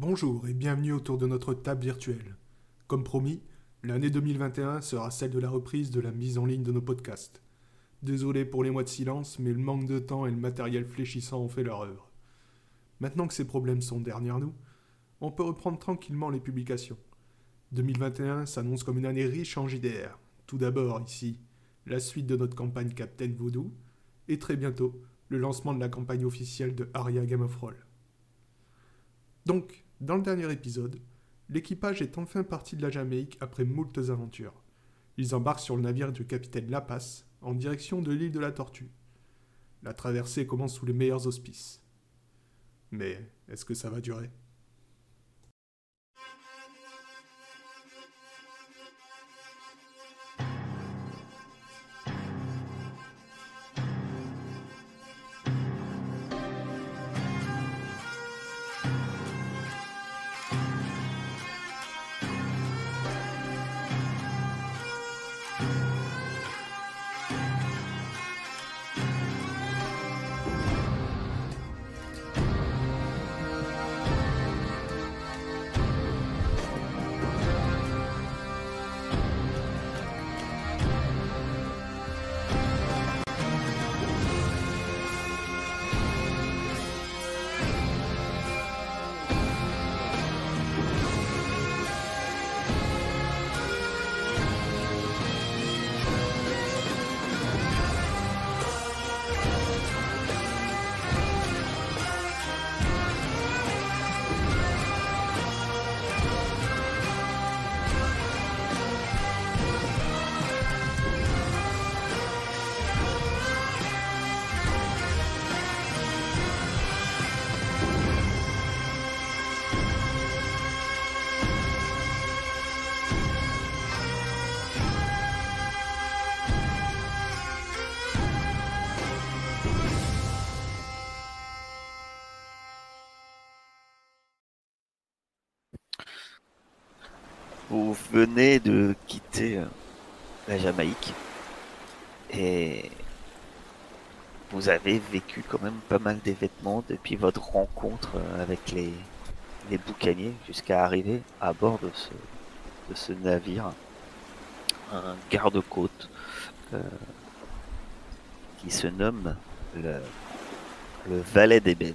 Bonjour et bienvenue autour de notre table virtuelle. Comme promis, l'année 2021 sera celle de la reprise de la mise en ligne de nos podcasts. Désolé pour les mois de silence, mais le manque de temps et le matériel fléchissant ont fait leur œuvre. Maintenant que ces problèmes sont derrière nous, on peut reprendre tranquillement les publications. 2021 s'annonce comme une année riche en JDR. Tout d'abord, ici, la suite de notre campagne Captain Voodoo, et très bientôt, le lancement de la campagne officielle de Aria Game of. Donc, dans le dernier épisode, l'équipage est enfin parti de la Jamaïque après moultes aventures. Ils embarquent sur le navire du capitaine Lapas en direction de l'île de la Tortue. La traversée commence sous les meilleurs auspices. Mais est-ce que ça va durer? Venez de quitter euh, la Jamaïque et vous avez vécu quand même pas mal d'événements depuis votre rencontre euh, avec les, boucaniers jusqu'à arriver à bord de ce, de ce navire, un garde-côte euh, qui se nomme le, le Valet d'Ébène.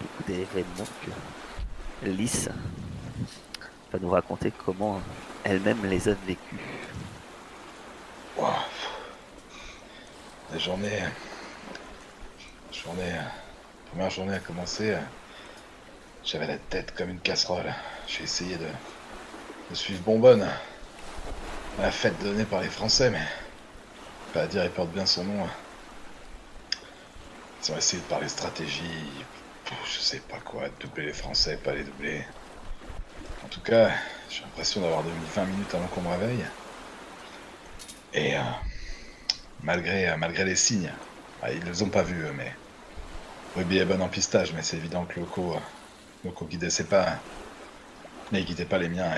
Beaucoup d'événements que Lys va nous raconter comment elle-même les a vécus. Wow. La journée. La journée. Première journée a commencé. J'avais la tête comme une casserole. J'ai essayé de, suivre Bonbonne. La fête donnée par les Français, mais. Pas à dire, il porte bien son nom. Ils ont essayé de parler stratégie. Je sais pas quoi, doubler les Français, pas les doubler. En tout cas, j'ai l'impression d'avoir dormi 20 minutes avant qu'on me réveille. Et euh, malgré, euh, malgré les signes, ah, ils ne les ont pas vus, mais Ruby est bonne en pistage, mais c'est évident que Loco, euh, Loco guidait ses pas, mais guidait pas les miens,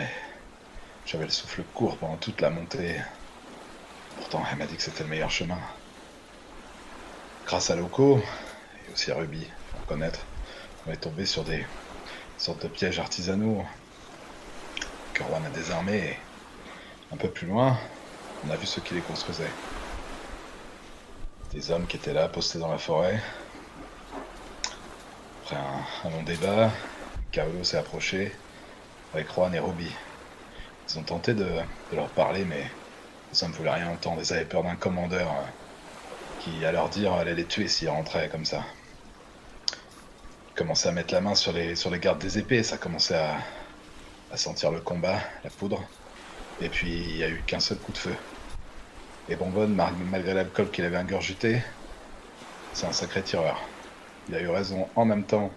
j'avais le souffle court pendant toute la montée. Pourtant, elle m'a dit que c'était le meilleur chemin. Grâce à Loco, et aussi à Ruby, faut reconnaître, on est tombé sur des sortes de pièges artisanaux que Rouen a désarmé et un peu plus loin, on a vu ceux qui les construisaient. Des hommes qui étaient là, postés dans la forêt. Après un, long débat, Carolo s'est approché avec Juan et Ruby. Ils ont tenté de, de leur parler, mais les hommes ne voulaient rien entendre. Ils avaient peur d'un commandeur euh, qui, à leur dire, allait les tuer s'ils rentraient comme ça. Ils commençaient à mettre la main sur les, sur les gardes des épées, ça commençait à, à sentir le combat, la poudre. Et puis il n'y a eu qu'un seul coup de feu. Et Bonbonne, malgré l'alcool qu'il avait ingurgité, c'est un sacré tireur. Il a eu raison en même temps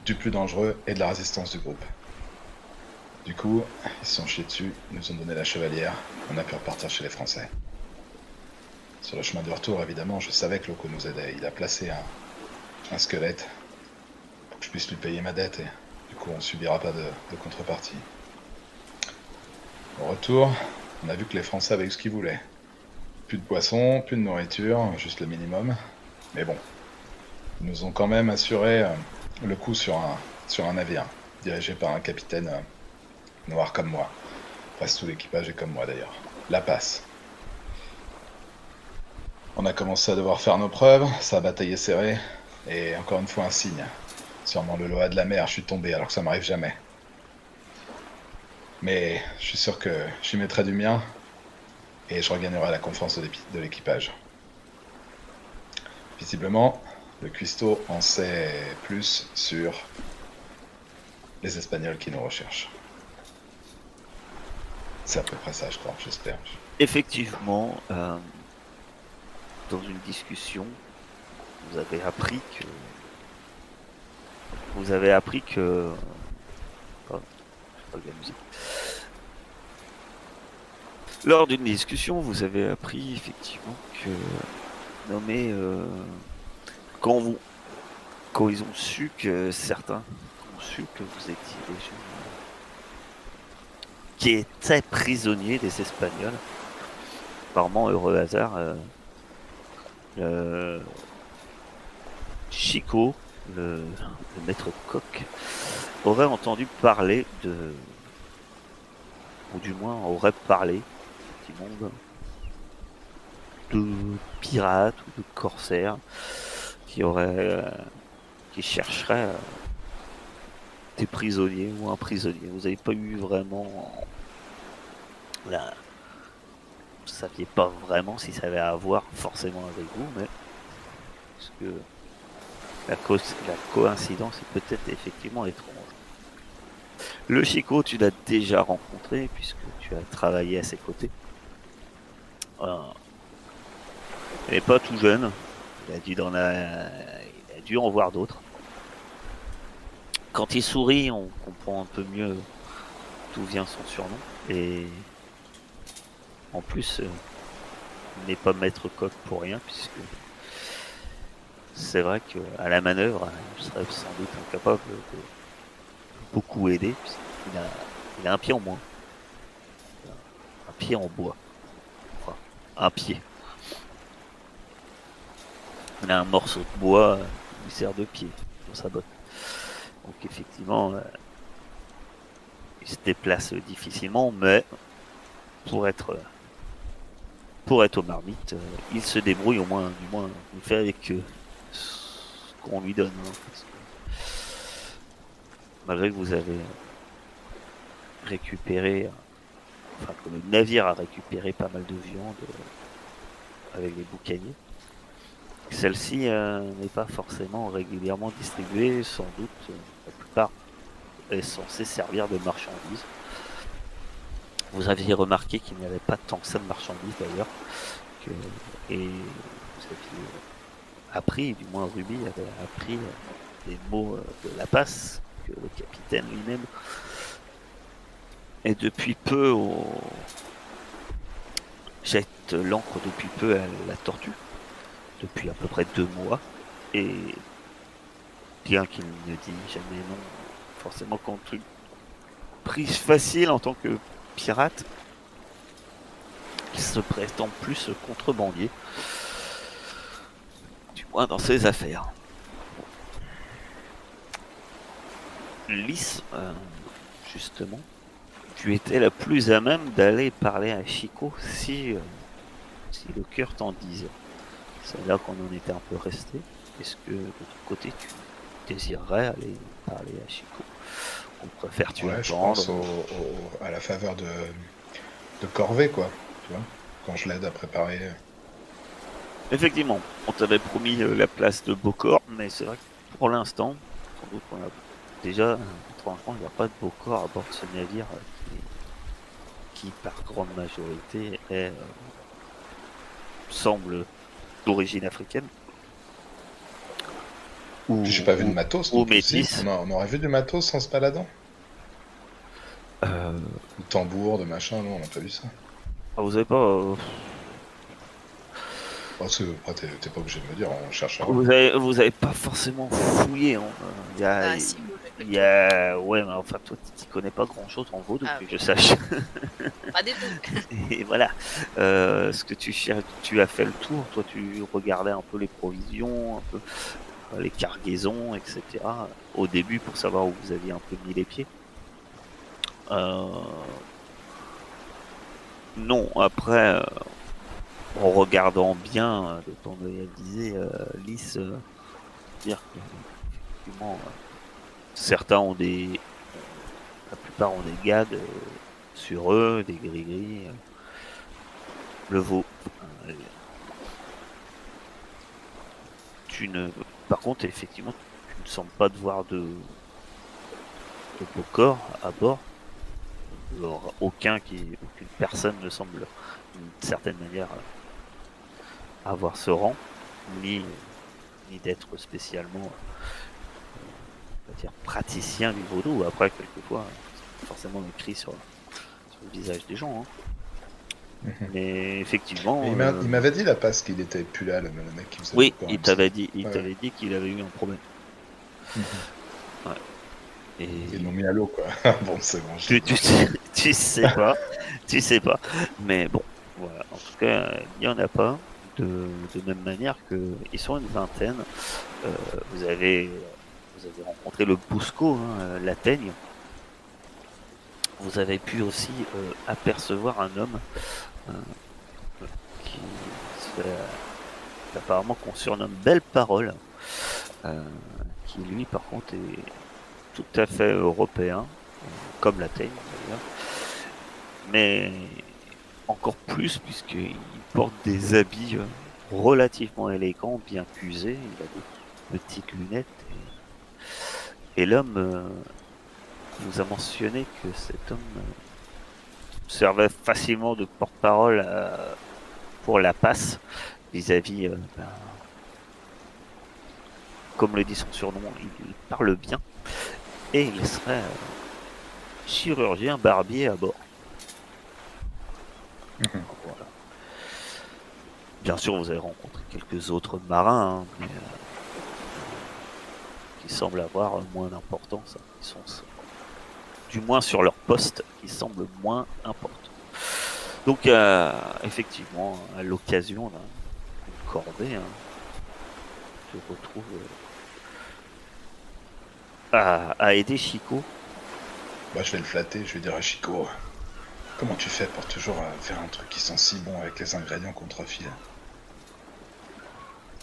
du plus dangereux et de la résistance du groupe. Du coup, ils sont chiés dessus, nous ont donné la chevalière, on a pu repartir chez les Français. Sur le chemin de retour, évidemment, je savais que Loco nous aidait. Il a placé un, un squelette pour que je puisse lui payer ma dette et coup on subira pas de, contrepartie. Au retour, on a vu que les Français avaient eu ce qu'ils voulaient. Plus de poissons, plus de nourriture, juste le minimum. Mais bon, ils nous ont quand même assuré euh, le coup sur un, sur un navire, dirigé par un capitaine euh, noir comme moi. Presque tout l'équipage est comme moi d'ailleurs. La passe. On a commencé à devoir faire nos preuves, ça a bataillé serré, et encore une fois un signe. Sûrement le Loa de la mer, je suis tombé alors que ça m'arrive jamais. Mais je suis sûr que j'y mettrai du mien, et je regagnerai la confiance de l'équipage. Visiblement, le cuistot en sait plus sur les Espagnols qui nous recherchent. C'est à peu près ça, je crois, j'espère. Effectivement, euh, dans une discussion, vous avez appris que vous avez appris que musique. Lors d'une discussion, vous avez appris effectivement que nommé euh, quand vous quand ils ont su que certains ont su que vous étiez gens qui étaient prisonniers des Espagnols. Apparemment, heureux hasard, euh, Chico, le, maître coq, aurait entendu parler de, ou du moins aurait parlé, petit monde, de pirates ou de corsaires qui auraient, euh, qui chercheraient euh, des prisonniers ou un prisonnier. Vous n'avez pas eu vraiment la, vous saviez pas vraiment si ça avait à voir forcément avec vous, mais parce que la, coïncidence est peut-être effectivement étrange. Le Chico, tu l'as déjà rencontré puisque tu as travaillé à ses côtés. Euh, il n'est pas tout jeune. Il a dû, il a dû en voir d'autres. Quand il sourit, on comprend un peu mieux d'où vient son surnom. Et en plus, euh, il n'est pas maître coq pour rien, puisque c'est vrai qu'à la manœuvre, il serait sans doute incapable de beaucoup aider, a, il a un pied en moins. Un pied en bois. Un pied. Il a un morceau de bois qui lui sert de pied dans sa botte. Donc effectivement, euh, il se déplace difficilement, mais pour être pour être au marmite, euh, il se débrouille au moins, du moins, il fait avec euh, qu'on lui donne. Hein, malgré que vous avez récupéré, enfin que le navire a récupéré pas mal de viande avec les boucaniers. Celle-ci euh, n'est pas forcément régulièrement distribuée, sans doute euh, la plupart est censée servir de marchandise. Vous aviez remarqué qu'il n'y avait pas tant que ça de marchandises d'ailleurs, et vous aviez appris, du moins Ruby avait appris les mots euh, de la passe que le capitaine lui-même et depuis peu jette l'encre depuis peu à la tortue depuis à peu près deux mois. Et bien qu'il ne dit jamais non, forcément contre une prise facile en tant que pirate, il se prétend plus contrebandier. Dans ses affaires. Lys, euh, justement, tu étais la plus à même d'aller parler à Chico si, euh, si le cœur t'en disait. C'est là qu'on en était un peu resté. Est-ce que de ton côté tu désirerais aller parler à Chico? On préfère tu ouais, je pense à la faveur de, de Corvée, quoi. Tu vois Quand je l'aide à préparer. Euh. Effectivement, on t'avait promis euh, la place de Bocor, mais c'est vrai que pour l'instant, sans doute a déjà, il n'y a pas de Bocor à bord de ce navire euh, qui, par grande majorité, est, semble d'origine africaine. J'ai pas vu de matos. Ou métis. On, aurait vu du matos en se baladant euh... De tambour, de machin, non, on n'a pas vu ça. Ah, vous avez pas. Euh... Oh, t'es pas obligé de me dire, on cherche. Vous avez, vous avez pas forcément fouillé. Hein. Il y a, Ah, si, il y a, ouais, mais enfin, toi, tu connais pas grand chose en vaudou, Ah, que je sache. pas des tout. Et voilà. Euh, ce que tu cherches, tu as fait le tour. Toi, tu regardais un peu les provisions, un peu. les cargaisons, etc. Au début pour savoir où vous aviez un peu mis les pieds. Euh, Non, après, euh, en regardant bien, euh, le temps de réaliser, euh, Lys, euh, certains ont des, la plupart ont des euh, sur eux, des gris-gris. le veau. tu ne, par contre, effectivement, tu ne sembles pas devoir de, de beau corps à bord. Alors, aucun qui, aucune personne ne semble, d'une certaine manière, avoir ce rang, ni, ni d'être spécialement, euh, on va dire, praticien du vaudou. Après, quelquefois, c'est forcément écrit sur, sur le visage des gens. hein. Mhm. Mais effectivement. Mais il m'a- euh, il m'avait dit la passe qu'il était plus là, le, mec qui faisait oui, il t'avait dit, il Ouais. t'avait dit qu'il avait eu un problème. Et Mhm. Ils l'ont mis à l'eau, quoi. bon, c'est bon. tu, sais, tu sais pas, tu sais pas. Mais bon, voilà. En tout cas, il n'y en a pas. De, même manière que ils sont une vingtaine. Euh, vous avez, vous avez rencontré le Bousco, hein, euh. Vous avez pu aussi euh, apercevoir un homme qui apparemment qu'on surnomme Belle Parole, qui lui par contre est tout à fait européen, comme la d'ailleurs, mais encore plus puisqu'il porte des habits euh, relativement élégants, bien cuisés, il a des petites lunettes et, et l'homme euh, vous a mentionné que cet homme euh, servait facilement de porte-parole pour la passe vis-à-vis, ben, comme le dit son surnom, il parle bien et il serait chirurgien barbier à bord. Mhm. Voilà. Bien sûr, vous avez rencontré quelques autres marins, hein, euh, qui semblent avoir moins d'importance. hein. Sont, du moins sur leur poste, qui semblent moins importants. Donc, euh, effectivement, à l'occasion d'un- d'une corvée, hein, je retrouve euh, à, à aider Chico. Bah, je vais le flatter, je vais dire à Chico, comment tu fais pour toujours faire un truc qui sent si bon avec les ingrédients qu'on te refile?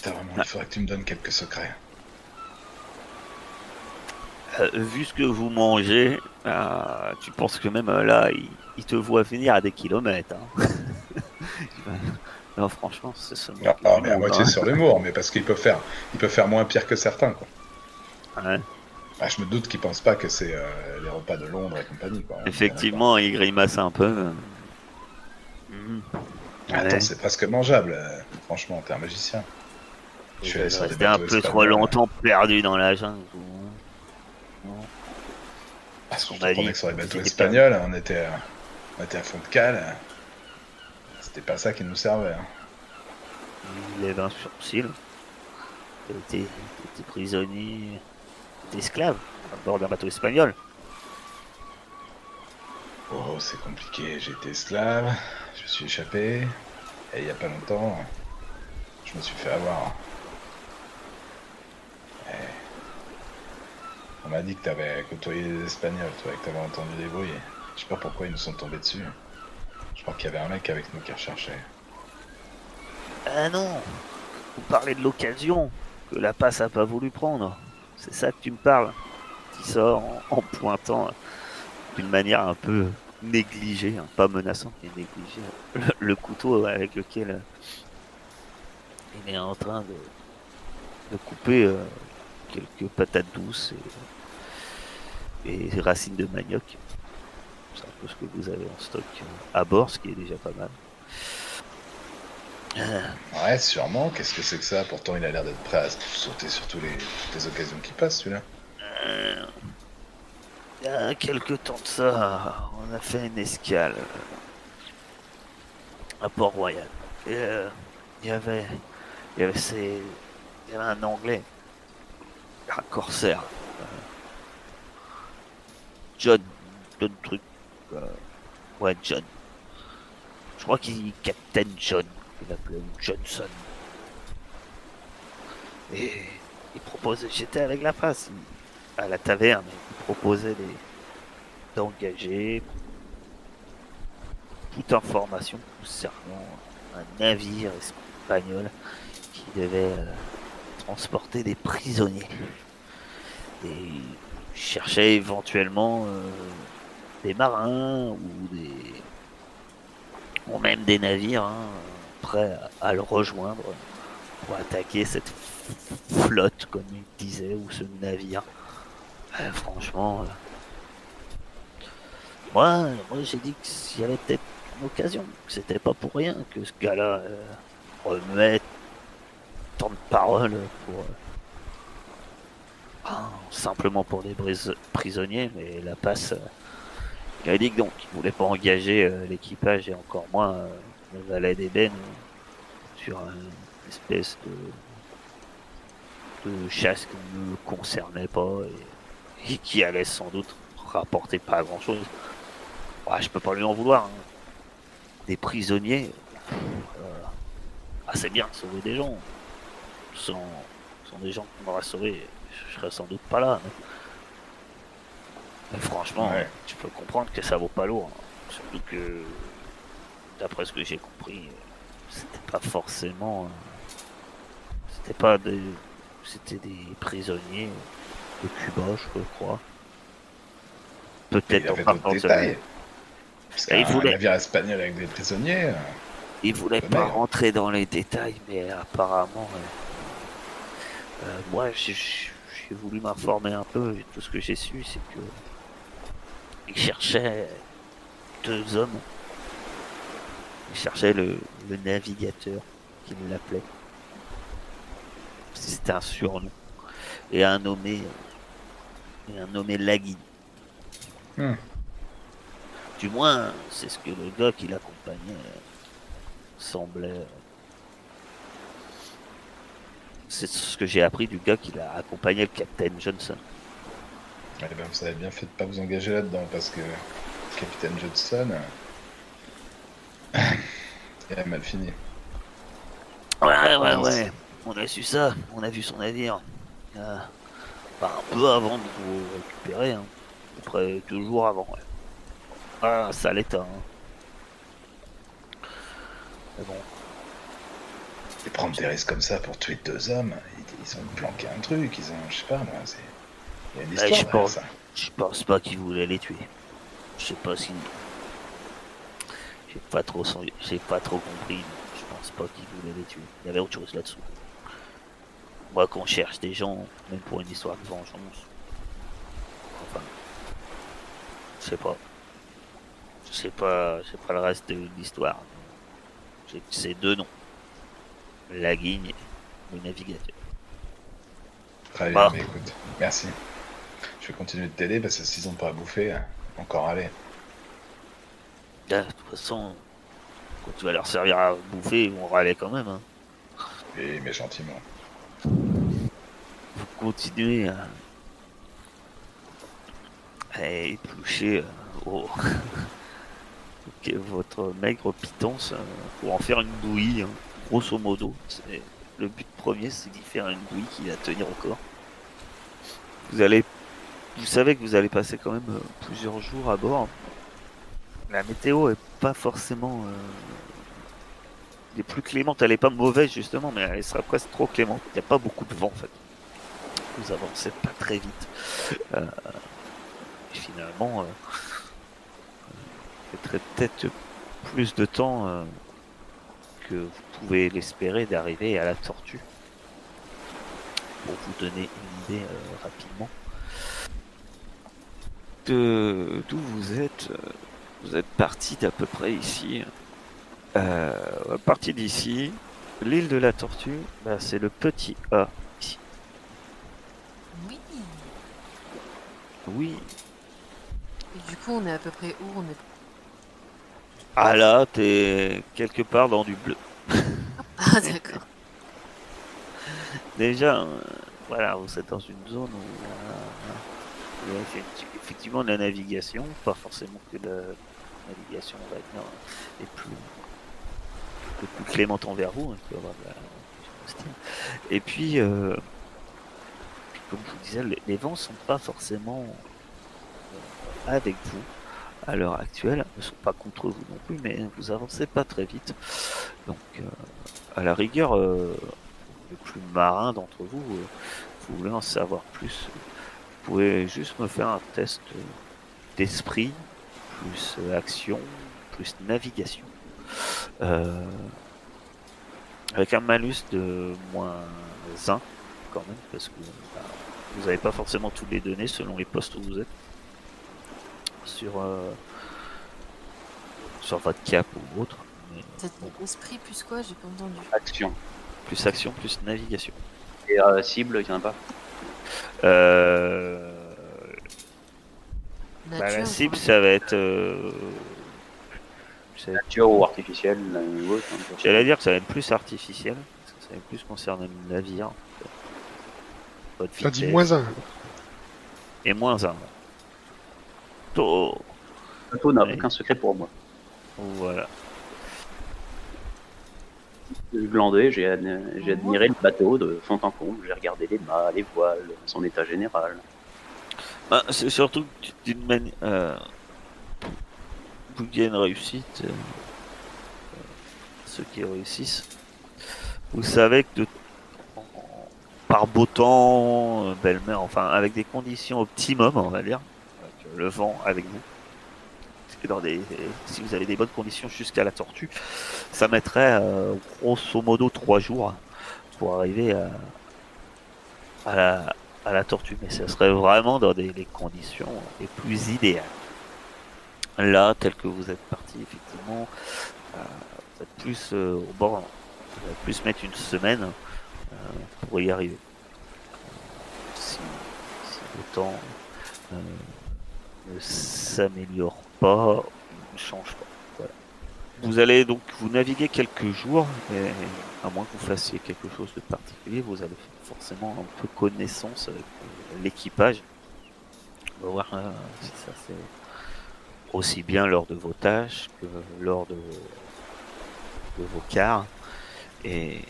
T'as vraiment, il faudrait que tu me donnes quelques secrets. Euh, vu ce que vous mangez, euh, tu penses que même euh, là, il, il te voit venir à des kilomètres. hein. non, franchement, c'est ce Ah, ah, mais à moitié sur l'humour, mais parce qu'il peut faire, il peut faire moins pire que certains, quoi. Ouais. Ah, je me doute qu'ils pensent pas que c'est les repas de Londres et compagnie, quoi. Effectivement, il grimace un peu. Attends, Ouais. c'est presque mangeable. franchement, t'es un magicien. Je des Restez un peu trop longtemps perdu dans la jungle. hein. Parce qu'on que sur les bateaux espagnols, on était, on était à fond de cale. C'était pas ça qui nous servait. hein. Il lève un sourcil. T'es prisonnier, t'es esclave à bord d'un bateau espagnol. Oh, c'est compliqué. Été esclave, je me suis échappé. Et il y a pas longtemps, je me suis fait avoir. On m'a dit que t'avais côtoyé les Espagnols, toi, et que t'avais entendu des bruits. Je sais pas pourquoi ils nous sont tombés dessus. Je crois qu'il y avait un mec avec nous qui recherchait. Ah non Vous parlez de l'occasion que la passe a pas voulu prendre. C'est ça que tu me parles Qui sort en, pointant d'une manière un peu négligée, hein, pas menaçante, mais négligée, le, le couteau avec lequel euh, il est en train de, de couper euh, quelques patates douces et, et racines de manioc. C'est un peu ce que vous avez en stock à bord, ce qui est déjà pas mal. Euh, Ouais, sûrement. Qu'est-ce que c'est que ça? Pourtant, il a l'air d'être prêt à sauter sur tous les, toutes les occasions qui passent, celui-là. Euh, Il y a quelques temps de ça, on a fait une escale à Port-Royal. Et euh, il y avait, il y avait ces, il y avait un Anglais, un corsaire, euh, John, John truc, euh, ouais John. Je crois qu'il Captain John, il l'appelait Johnson. Et il proposait, j'étais avec la face à la taverne, il proposait des- d'engager toute information concernant un navire espagnol qui devait euh, transporter des prisonniers. Et il cherchait éventuellement euh, des marins ou des ou même des navires hein, prêts à, le rejoindre pour attaquer cette flotte, comme il disait, ou ce navire. Franchement, euh, moi, moi j'ai dit qu'il y avait peut-être une occasion, que c'était pas pour rien que ce gars-là euh, remuait de paroles pour euh, ah, simplement pour des prisonniers, mais la passe. il a dit donc il voulait pas engager euh, l'équipage et encore moins euh, le valet d'ébène sur une espèce de, chasse qui ne concernait pas et, qui allait sans doute rapporter pas grand chose. je peux pas lui en vouloir. hein. Des prisonniers, ah, c'est bien de sauver des gens. Sans, sans des gens qu'on aurait sauvés, je serais sans doute pas là. mais- mais franchement, Ouais. tu peux comprendre que ça vaut pas lourd. hein. Surtout que, d'après ce que j'ai compris, c'était pas forcément. euh, C'était pas des. C'était des prisonniers de Cuba, je crois. Peut-être d'autres forcément. détails. Parce il voulait- navire espagnol avec des prisonniers, euh, Il voulait Pas rentrer dans les détails, mais apparemment, euh, moi, j'ai voulu m'informer un peu. et Tout ce que j'ai su, c'est que il cherchait deux hommes. Il cherchait le, le navigateur, qu'il l'appelait. C'était un surnom. Et un nommé, et un nommé Lagui. Hmm. Du moins, c'est ce que le gars qui l'accompagnait euh, semblait. C'est ce que j'ai appris du gars qui l'a accompagné, le capitaine Johnson. eh ben, vous avez bien fait de pas vous engager là-dedans parce que le capitaine Johnson, euh, il a mal fini. Ouais, ouais, Mince. ouais. On a su ça. On a vu son navire. Euh, enfin, un peu avant de vous récupérer. Hein. À peu près deux jours avant. Ouais. Ah, sale état. Hein. Mais bon, Et prendre des risques comme ça pour tuer deux hommes, ils, ils ont planqué un truc, ils ont, je sais pas moi, c'est. Il y a une Ouais, histoire je pense. ça. je pense pas qu'il voulait les tuer. Je sais pas si. J'ai pas trop, j'ai pas trop compris. Je pense pas qu'il voulait les tuer. Il y avait autre chose là-dessous. Moi, qu'on cherche des gens, même pour une histoire de vengeance. Enfin, je sais pas. Je sais pas, je sais pas le reste de l'histoire. J'ai que ces deux noms. La guigne, le navigateur. Très Bah. bien, mais écoute, merci. Je vais continuer de t'aider parce que s'ils ont pas à bouffer, euh, encore aller. Là, de toute façon, quand tu vas leur servir à bouffer, ils vont râler quand même. Hein. Et mais gentiment. Vous continuez à, à éplucher euh, au- votre maigre pitance euh, pour en faire une bouillie, hein, grosso modo. Le but premier, c'est d'y faire une bouillie qui va tenir encore. Vous allez, vous savez que vous allez passer quand même euh, plusieurs jours à bord. La météo est pas forcément euh, les plus clémente. Elle est pas mauvaise justement, mais elle sera presque trop clémente. Il n'y a pas beaucoup de vent en fait. Vous avancez pas très vite. Euh, et finalement, euh, vous mettrez peut-être plus de temps euh, que vous pouvez l'espérer d'arriver à la tortue. Pour vous donner une idée euh, rapidement. De d'où vous êtes, euh, vous êtes parti d'à peu près ici. Euh, à partir d'ici, l'île de la tortue, bah, c'est le petit A ici. Oui. Oui. Et du coup, on est à peu près où? On est. Ah là, t'es quelque part dans du bleu. Ah, d'accord. Déjà, euh, voilà, vous êtes dans une zone où euh, il y a effecti- effectivement de la navigation, pas forcément que la navigation, on va dire, est plus, plus clémente envers vous. hein, avoir la-. Et puis, euh, comme je vous disais, les, les vents sont pas forcément avec vous à l'heure actuelle, ne sont pas contre vous non plus, mais vous avancez pas très vite. Donc, euh, à la rigueur, euh, le plus marin d'entre vous, euh, vous voulez en savoir plus, vous pouvez juste me faire un test d'esprit, plus action, plus navigation. Avec un malus de moins 1 quand même, parce que bah, vous n'avez pas forcément toutes les données selon les postes où vous êtes. Sur, euh, sur votre cap ou autre. Esprit plus quoi J'ai pas entendu. Action. plus action, plus navigation. Et euh, cible, il y en a pas. Euh, bah, la cible, ça va être. euh, Nature ou artificielle, hein. J'allais dire que ça va être plus artificiel, parce que ça va être plus concerner le navire. Votre T'as dit moins un. Et moins 1. Oh, Le bateau n'a aucun secret pour moi. voilà. J'ai glandé, j'ai ad- j'ai admiré le bateau de fond en comble, j'ai regardé les mâts, les voiles, son état général. Bah, c'est surtout que d'une manière. Euh, vous qu'il y a une réussite, euh, ceux qui réussissent, vous savez que de, par beau temps, euh, belle mer, enfin avec des conditions optimum, on va dire, le vent avec vous, dans des, si vous avez des bonnes conditions jusqu'à la tortue, ça mettrait euh, grosso modo trois jours pour arriver à, à la, à la tortue, mais ce serait vraiment dans des, les conditions les plus idéales. Là, tel que vous êtes parti, effectivement, euh, vous êtes plus euh, au bord, vous allez plus mettre une semaine euh, pour y arriver. Si, si le temps euh, ne s'améliore pas, ne change pas. Vous allez donc vous naviguer quelques jours, et à moins que vous fassiez quelque chose de particulier, vous allez forcément un peu connaissance avec l'équipage. On va voir euh, si ça fait aussi bien lors de vos tâches que lors de, de vos quarts. Et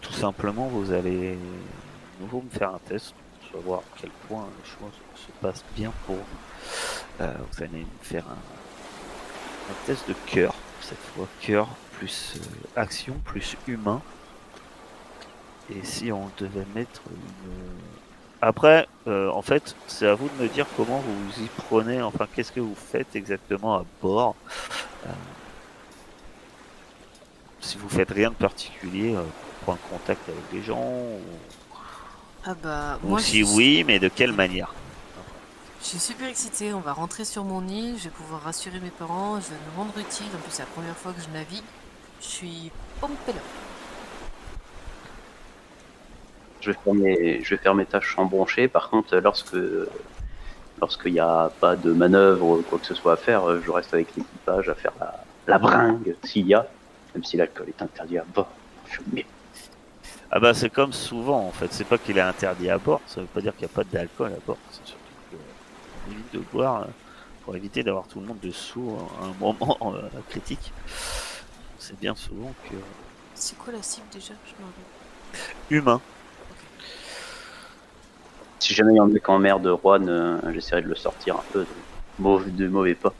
tout simplement, vous allez de nouveau me faire un test pour savoir à quel point les choses se passent bien pour vous. Euh, vous allez me faire un, un test de cœur. Cette fois, cœur plus euh, action plus humain. Et si on devait mettre une... Après, euh, en fait, c'est à vous de me dire comment vous y prenez, enfin, qu'est-ce que vous faites exactement à bord. Si vous faites rien de particulier pour prendre contact avec les gens, ou, Ah bah, ou moi, si je oui, mais de quelle manière? Je suis super excitée. On va rentrer sur mon île. Je vais pouvoir rassurer mes parents. Je vais me rendre utile. En plus, c'est la première fois que je navigue. Je suis pompée là. Je vais faire mes, je vais faire mes tâches en bronché. Par contre, lorsque lorsqu'il n'y a pas de manœuvre ou quoi que ce soit à faire, je reste avec l'équipage à faire la, la bringue s'il y a, même si l'alcool est interdit à bord. Je- Ah bah c'est comme souvent en fait, c'est pas qu'il est interdit à bord, ça veut pas dire qu'il n'y a pas d'alcool à bord, c'est surtout de boire euh, pour éviter d'avoir tout le monde dessous à un moment euh, critique. C'est bien souvent que C'est quoi la cible déjà? Je humain, Si jamais il y a un mec en mer de Rouen, euh, j'essaierai de le sortir un peu de mauvais, de mauvais pas.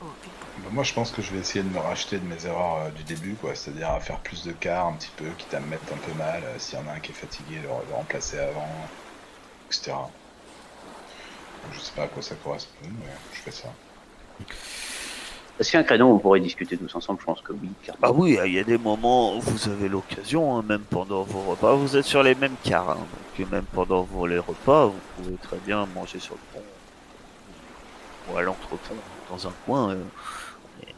Oh. Bah, moi, je pense que je vais essayer de me racheter de mes erreurs euh, du début, quoi. C'est-à-dire à faire plus de quarts un petit peu, quitte à me mettre un peu mal. euh, S'il y en a un qui est fatigué, le, le remplacer avant, etc. Je sais pas à quoi ça correspond, mais je fais ça. Est-ce qu'il y a un créneau où on pourrait discuter tous ensemble? Je pense que oui. car- Ah oui, il y a des moments où vous avez l'occasion, hein, même pendant vos repas, vous êtes sur les mêmes cars, hein, donc même pendant vos les repas, vous pouvez très bien manger sur le pont ou à l'entrepont dans un coin euh,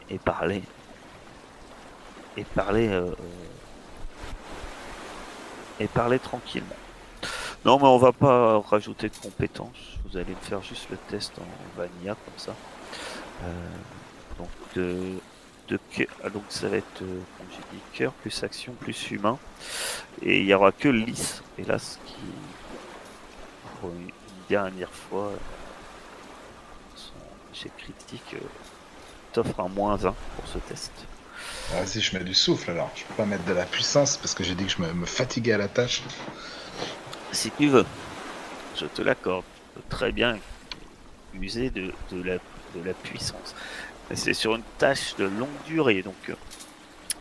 et, et parler et parler euh, et parler tranquillement. Non, mais on va pas rajouter de compétences. Vous allez me faire juste le test en vanilla comme ça. Euh, donc de de cœur. Ah, donc ça va être, euh, comme j'ai dit, cœur plus action plus humain. Et il y aura que lisse. Ce qui, pour une, dernière fois, euh, son échec critique euh, t'offre un moins 1 pour ce test. Vas-y, je mets du souffle alors. Je peux pas mettre de la puissance parce que j'ai dit que je me fatiguais à la tâche. Si tu veux, je te l'accorde. Très bien user de, la, puissance. Mais c'est sur une tâche de longue durée, donc euh,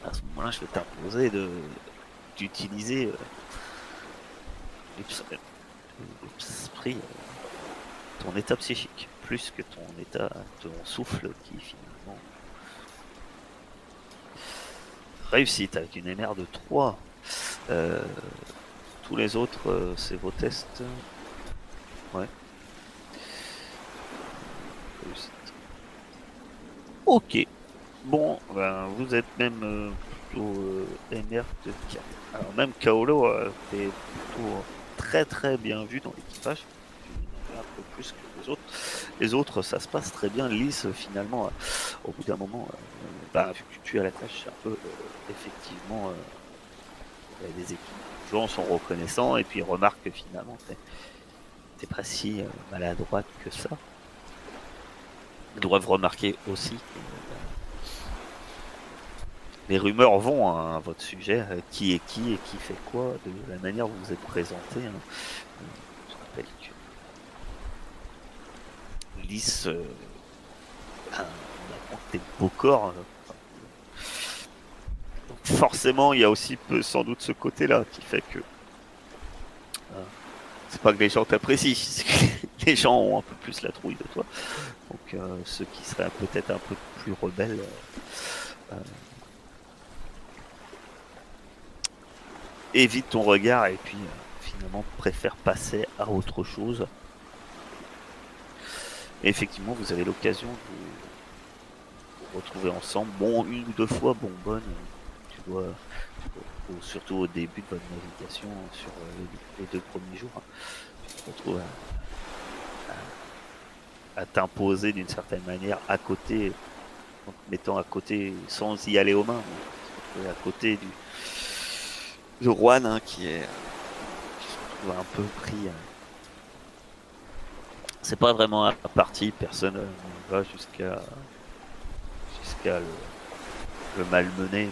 à ce moment-là, je vais t'imposer d'utiliser euh, l'esprit, ton état psychique, plus que ton état, ton souffle qui finalement réussite avec une MR de 3. Euh, tous les autres, euh, c'est vos tests. Ouais. Ok. Bon, ben, vous êtes même euh, plutôt euh, MR de 4. Alors même Kaolo, euh, t'es plutôt très très bien vu dans l'équipage. Un peu plus que les autres. Les autres, ça se passe très bien, lisse finalement. euh, au bout d'un moment, bah, vu que tu es à la tâche, un peu effectivement a des équipes. Gens sont reconnaissants et puis remarquent que finalement t'es pas si euh, maladroite que ça. Ils doivent remarquer aussi euh, les rumeurs vont hein, à votre sujet, euh, qui est qui et qui fait quoi, de la manière dont vous êtes présenté. Je rappelle que Lys euh, beau corps. Forcément, il y a aussi peu, sans doute ce côté-là qui fait que euh, c'est pas que les gens t'apprécient, c'est que les gens ont un peu plus la trouille de toi. Donc euh, ceux qui seraient peut-être un peu plus rebelles euh, évitent ton regard et puis finalement préfèrent passer à autre chose. Et effectivement, vous avez l'occasion de vous retrouver ensemble. Bon, une ou deux fois, bonbonne, euh, surtout au début de votre navigation sur euh, les, deux premiers jours, hein, tu à, t'imposer d'une certaine manière à côté, en te mettant à côté sans y aller aux mains, à côté du, Juan hein, qui est un peu pris. euh, c'est pas vraiment à partie, personne ne va jusqu'à jusqu'à le, le malmener.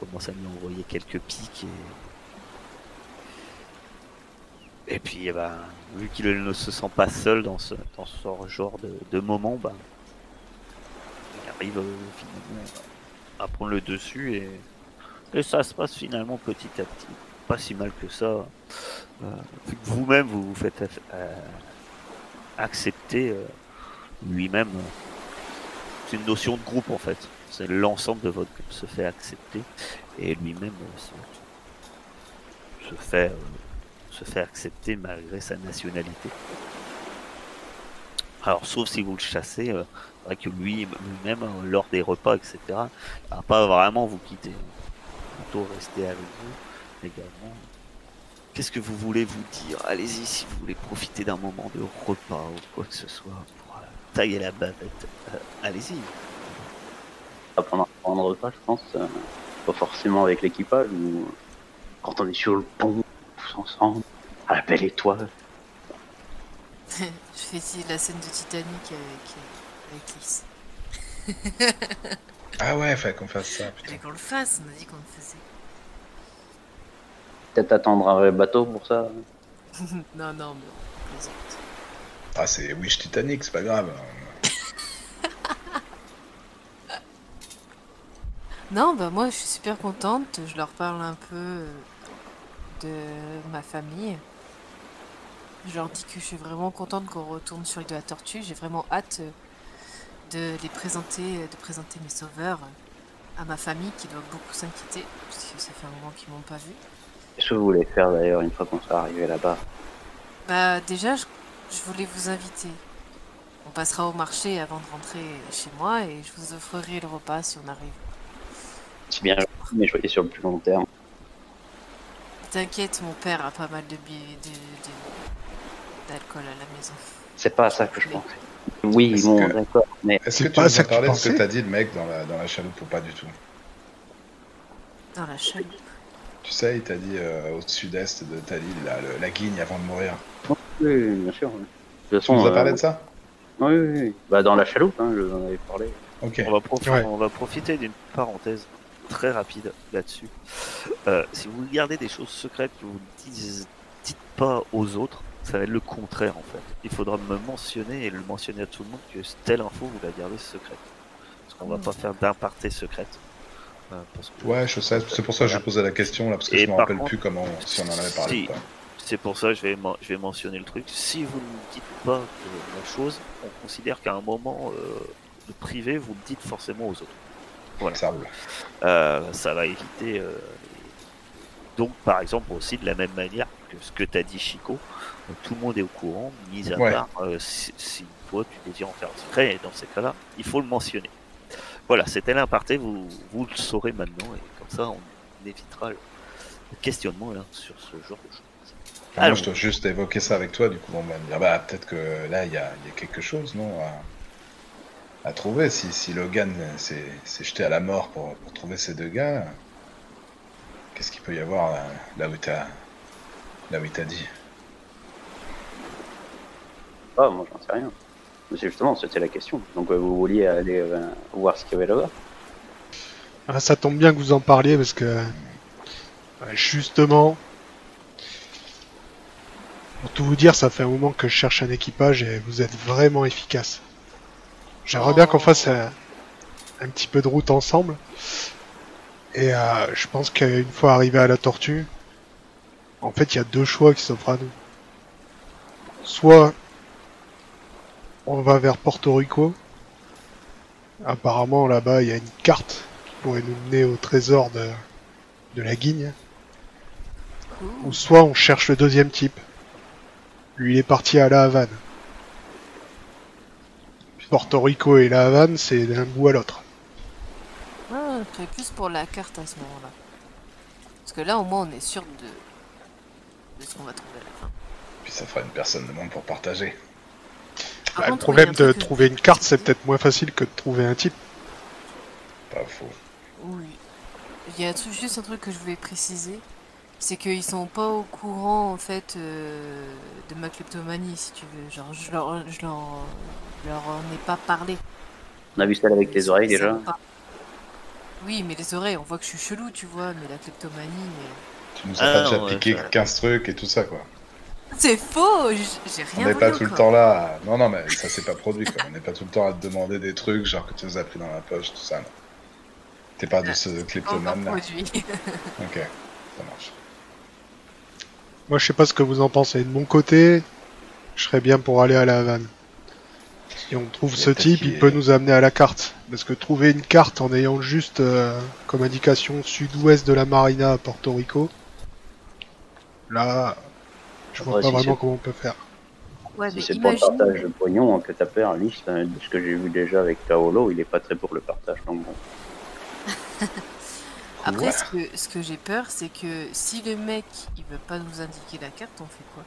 Commence à lui envoyer quelques pics et et puis eh ben, vu qu'il ne se sent pas seul dans ce, dans ce genre de, moment, bah, il arrive euh, finalement à prendre le dessus et, et ça se passe finalement petit à petit. Pas si mal que ça. Euh, vous-même vous vous faites euh, accepter euh, lui-même. C'est une notion de groupe en fait. C'est l'ensemble de votre groupe se fait accepter et lui-même euh, se, se fait euh, se fait accepter malgré sa nationalité. Alors sauf si vous le chassez, euh, que lui lui-même euh, lors des repas etc. va pas vraiment vous quitter. Plutôt rester avec vous également. Qu'est-ce que vous voulez vous dire? Allez-y si vous voulez profiter d'un moment de repas ou quoi que ce soit pour tailler la bavette. Allez-y. À prendre un repas, je pense. euh, pas forcément avec l'équipage, ou quand on est sur le pont, tous ensemble, à la belle étoile. Je fais ici la scène de Titanic avec, avec Lys. Ah ouais, fallait qu'on fasse ça. Fallait qu'on le fasse, on a dit qu'on le faisait. Peut-être attendre un vrai bateau pour ça? non, non, mais on plaisante. Ah, c'est Wish Titanic, c'est pas grave. Non, bah moi je suis super contente. Je leur parle un peu euh, de ma famille. Je leur dis que je suis vraiment contente qu'on retourne sur l'île de la Tortue. J'ai vraiment hâte euh, de les présenter, euh, de présenter mes sauveurs à ma famille qui doit beaucoup s'inquiéter parce que ça fait un moment qu'ils m'ont pas vu. Qu'est-ce que vous voulez faire d'ailleurs une fois qu'on sera arrivé là-bas? Bah déjà, je, je voulais vous inviter. On passera au marché avant de rentrer chez moi et je vous offrirai le repas si on arrive. C'est bien, mais je voyais sur le plus long terme. T'inquiète, mon père a pas mal de billets de, de- d'alcool à la maison. C'est pas ça que je pensais. Oui, bon, que- d'accord, mais Est-ce que tu pas as parlé de ce que t'as dit le mec dans la, dans la chaloupe ou pas du tout? Dans la chaloupe. Tu sais, il t'a dit euh, au sud-est de ta ville, là, le- la guigne avant de mourir. oui, bien sûr. oui. De toute Tu nous façon, as parlé euh, de ça? Oui, oui, oui. Bah, dans la chaloupe, hein, je vous en avais parlé. Ok. On va, Ouais. on va profiter d'une parenthèse très rapide là-dessus. Euh, si vous gardez des choses secrètes que vous dites, dites pas aux autres, ça va être le contraire en fait. Il faudra me mentionner et le mentionner à tout le monde que telle info vous la gardez secrète. Parce qu'on va pas faire d'imparté secrète. Euh, parce que- Ouais, je sais. C'est pour ça que je posais la question là, parce que Et je me rappelle contre, plus comment, si on en avait parlé si. ou pas. C'est pour ça que je vais, men- je vais mentionner le truc. Si vous ne dites pas la chose, on considère qu'à un moment euh, de privé, vous le dites forcément aux autres. Voilà. Ça. Euh, ça va éviter. euh, Donc, par exemple, aussi de la même manière que ce que t'as dit, Chico, tout le monde est au courant, mis à Ouais. part euh, si, si toi tu désires en faire un secret, et dans ces cas-là, il faut le mentionner. Voilà, c'était l'imparté, vous, vous le saurez maintenant, et comme ça, on évitera le questionnement là, sur ce genre de choses. Enfin, Alors- moi, je dois juste évoquer ça avec toi, du coup, on va me dire, bah, peut-être que là, il y a, il y a quelque chose, non à, trouver. Si, si Logan s'est s'est jeté à la mort pour, pour trouver ces deux gars, qu'est-ce qu'il peut y avoir là, là où t'as là où il t'a dit? Ah, moi j'en sais rien. Mais c'est justement, c'était la question. Donc euh, vous vouliez aller euh, voir ce qu'il y avait là-bas? Ah, ça tombe bien que vous en parliez parce que justement, pour tout vous dire, ça fait un moment que je cherche un équipage et vous êtes vraiment efficace. J'aimerais bien qu'on fasse un, petit peu de route ensemble. Et euh, je pense qu'une fois arrivé à la tortue, en fait, il y a deux choix qui s'offrent à nous. Soit on va vers Porto Rico. Apparemment, là-bas, il y a une carte qui pourrait nous mener au trésor de, de la guigne. Ou soit on cherche le deuxième type. Lui, il est parti à La Havane. Porto Rico et La Havane, c'est d'un bout à l'autre. Ah, je serais plus pour la carte à ce moment-là. Parce que là, au moins, on est sûr de, de ce qu'on va trouver à la fin. Puis ça fera une personne de moins pour partager. Par Bah, le problème de trouver une carte, c'est peut-être moins facile que de trouver un type. Pas faux. Oui. Il y a un truc- juste un truc que je voulais préciser. C'est qu'ils sont pas au courant, en fait, euh, de ma kleptomanie, si tu veux. Genre, je leur, je leur, je leur en ai pas parlé. On a vu celle avec les oreilles déjà pas. Oui, mais les oreilles, on voit que je suis chelou, tu vois, mais la kleptomanie... mais- Tu nous as Ah, pas déjà ouais, piqué ça- 15 trucs et tout ça, quoi. C'est faux J'ai On rien n'est pas tout le temps là. à- Non, non, mais ça s'est pas produit, quoi. On n'est pas tout le temps à te demander des trucs, genre que tu nous as pris dans la poche, tout ça. non. T'es pas de ce Pas encore kleptomane là. produit. Ok, ça marche. Moi, je sais pas ce que vous en pensez. De mon côté, je serais bien pour aller à La Havane. Si on trouve ce type, il peut nous amener à la carte. Parce que trouver une carte en ayant juste euh, comme indication sud-ouest de la marina à Porto Rico, là, je vois pas si vraiment comment on peut faire. Ouais, Si c'est pour le partage de pognon que t'as peur, Alice, de ce que j'ai vu déjà avec Taolo, il est pas très pour le partage. Donc bon. Après, ce que, ce que j'ai peur, c'est que si le mec, il veut pas nous indiquer la carte, on fait quoi?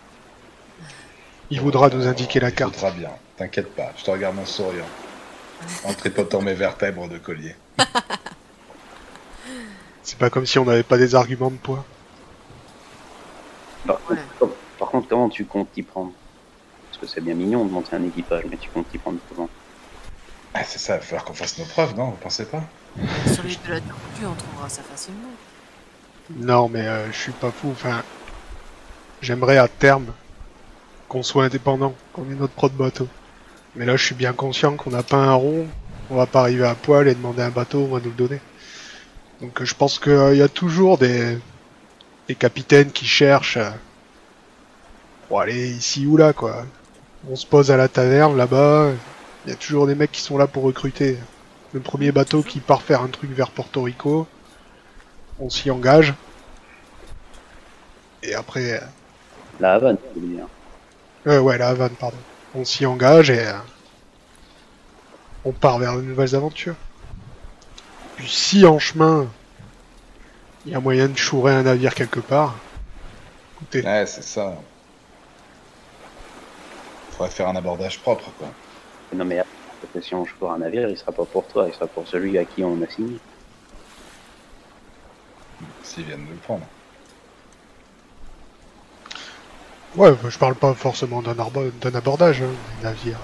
Il voudra nous indiquer la Il carte. voudra bien, t'inquiète pas, je te regarde en souriant. En tripotant mes vertèbres de collier. C'est pas comme si on n'avait pas des arguments de poids. Par, Ouais. contre, par contre, comment tu comptes t'y prendre? Parce que c'est bien mignon de monter un équipage, mais tu comptes t'y prendre comment? Ah, c'est ça, il va falloir qu'on fasse nos preuves, non Vous pensez pas? Sur les de la tortue, on trouvera ça facilement. Non, mais euh, je suis pas fou. Enfin, j'aimerais à terme qu'on soit indépendant, qu'on ait notre propre bateau. Mais là, je suis bien conscient qu'on n'a pas un rond. On va pas arriver à poil et demander un bateau, on va nous le donner. Donc, euh, je pense qu'il y a toujours des, des capitaines qui cherchent euh, pour aller ici ou là, quoi. On se pose à la taverne là-bas. Il y a toujours des mecs qui sont là pour recruter. Le premier bateau qui part faire un truc vers Porto Rico, on s'y engage. Et après, euh, La Havane, je veux dire. euh, ouais, la Havane, pardon. On s'y engage et euh, on part vers de nouvelles aventures. Puis si en chemin, il y a moyen de chourer un navire quelque part, écoutez, Ouais, c'est ça. Faudrait faire un abordage propre, quoi. Non mais parce que si on choure un navire, il sera pas pour toi, il sera pour celui à qui on a signé. S'ils viennent nous le prendre. ouais, je parle pas forcément d'un abordage, hein, des navires. De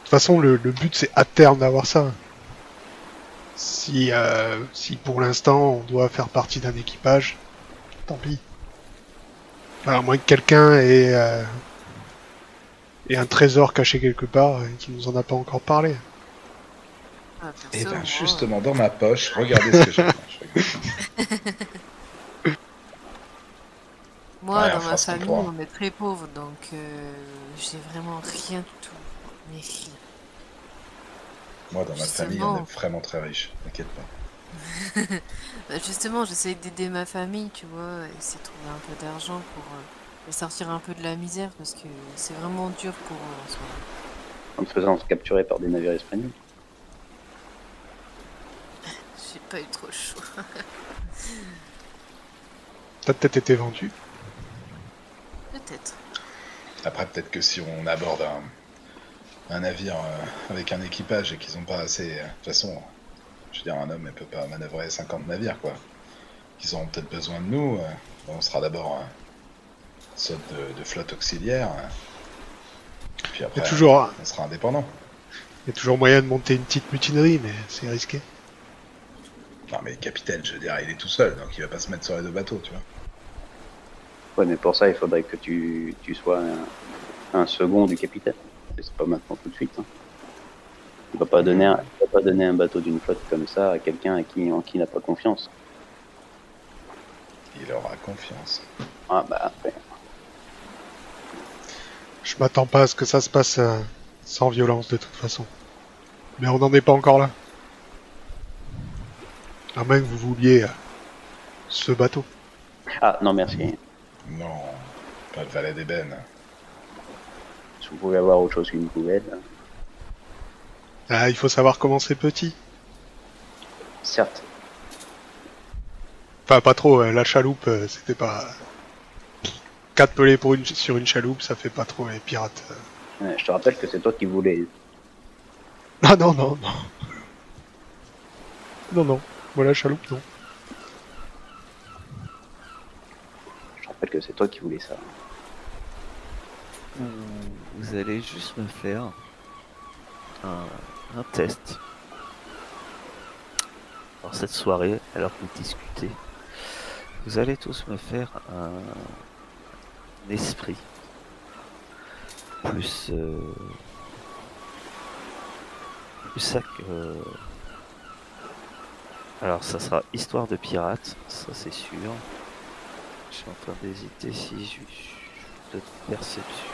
toute façon, le, le but c'est à terme d'avoir ça. Si, euh, si pour l'instant on doit faire partie d'un équipage, tant pis. Enfin, à moins que quelqu'un ait, euh, ait un trésor caché quelque part et qui nous en a pas encore parlé. Ah, Et perso, ben moi, justement dans ma poche, regardez ce que j'ai. Moi, Ouais, dans ma famille, on est très pauvre, donc euh, j'ai vraiment rien du tout. Mais rien. Moi dans ma famille, on est vraiment très riche. T'inquiète pas. Bah, justement, j'essaie d'aider ma famille, tu vois, essayer de trouver un peu d'argent pour euh, sortir un peu de la misère, parce que c'est vraiment dur pour eux en ce moment. En se faisant capturer par des navires espagnols. J'ai pas eu trop chaud. T'as peut-être été vendu. Peut-être. Après, peut-être que si on aborde un, un navire euh, avec un équipage et qu'ils ont pas assez. euh, De toute façon, je veux dire, un homme ne peut pas manœuvrer 50 navires, quoi. Qu'ils auront peut-être besoin de nous. euh, on sera d'abord euh, sorte de, de flotte auxiliaire. euh, puis Il y après, a toujours, on sera indépendant. il y a toujours moyen de monter une petite mutinerie, mais c'est risqué. Non, mais le capitaine, je veux dire, il est tout seul, donc il va pas se mettre sur les deux bateaux, tu vois. Ouais, mais pour ça, il faudrait que tu, tu sois un, un second du capitaine. Et C'est pas maintenant tout de suite. Hein. Il va pas donner un, il va pas donner un bateau d'une flotte comme ça à quelqu'un qui, en qui il n'a pas confiance. Il aura confiance. Ah bah après. Je m'attends pas à ce que ça se passe euh, sans violence de toute façon. Mais on n'en est pas encore là. À moins que vous vouliez euh, ce bateau. Ah non merci. Non, pas le valet d'ébène. Si vous pouvez avoir autre chose qu'une poubelle. Ah, il faut savoir commencer petit. Certes. Enfin, pas trop. euh, la chaloupe, c'était pas. Quatre pelés pour une, sur une chaloupe, ça fait pas trop les pirates. euh. Ouais, je te rappelle que c'est toi qui voulais. Ah non, non, non. Non, non. Voilà, chaloupe, non. Je te rappelle que c'est toi qui voulais ça. Vous- Vous allez juste me faire un, un test. Dans cette soirée, alors que vous discutez, vous allez tous me faire un esprit. Plus. euh, ça que. Alors, ça sera histoire de pirate, ça c'est sûr. Je suis en train d'hésiter si je de perception.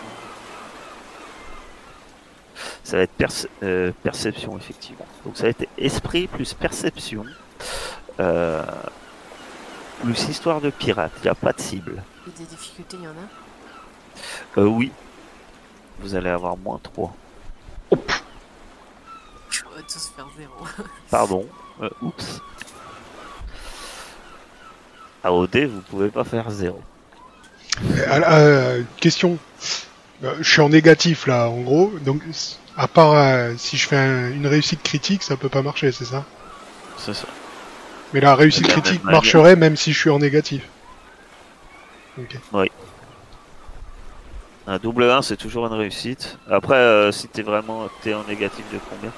Ça va être perce- euh, perception, effectivement. Donc ça va être esprit plus perception. euh, plus histoire de pirate. Il n'y a pas de cible. Des difficultés, il y en a Euh, oui. Vous allez avoir moins 3. On va tous faire zéro. Pardon. Euh, oups. À OD, vous pouvez pas faire 0. Euh, euh, question. Euh, je suis en négatif là, en gros. Donc, à part euh, si je fais un- une réussite critique, ça peut pas marcher, c'est ça? C'est ça. Mais la réussite critique marcherait même si je suis en négatif. Ok. Un double 1, c'est toujours une réussite. Après, euh, si t'es vraiment t'es en négatif de combien?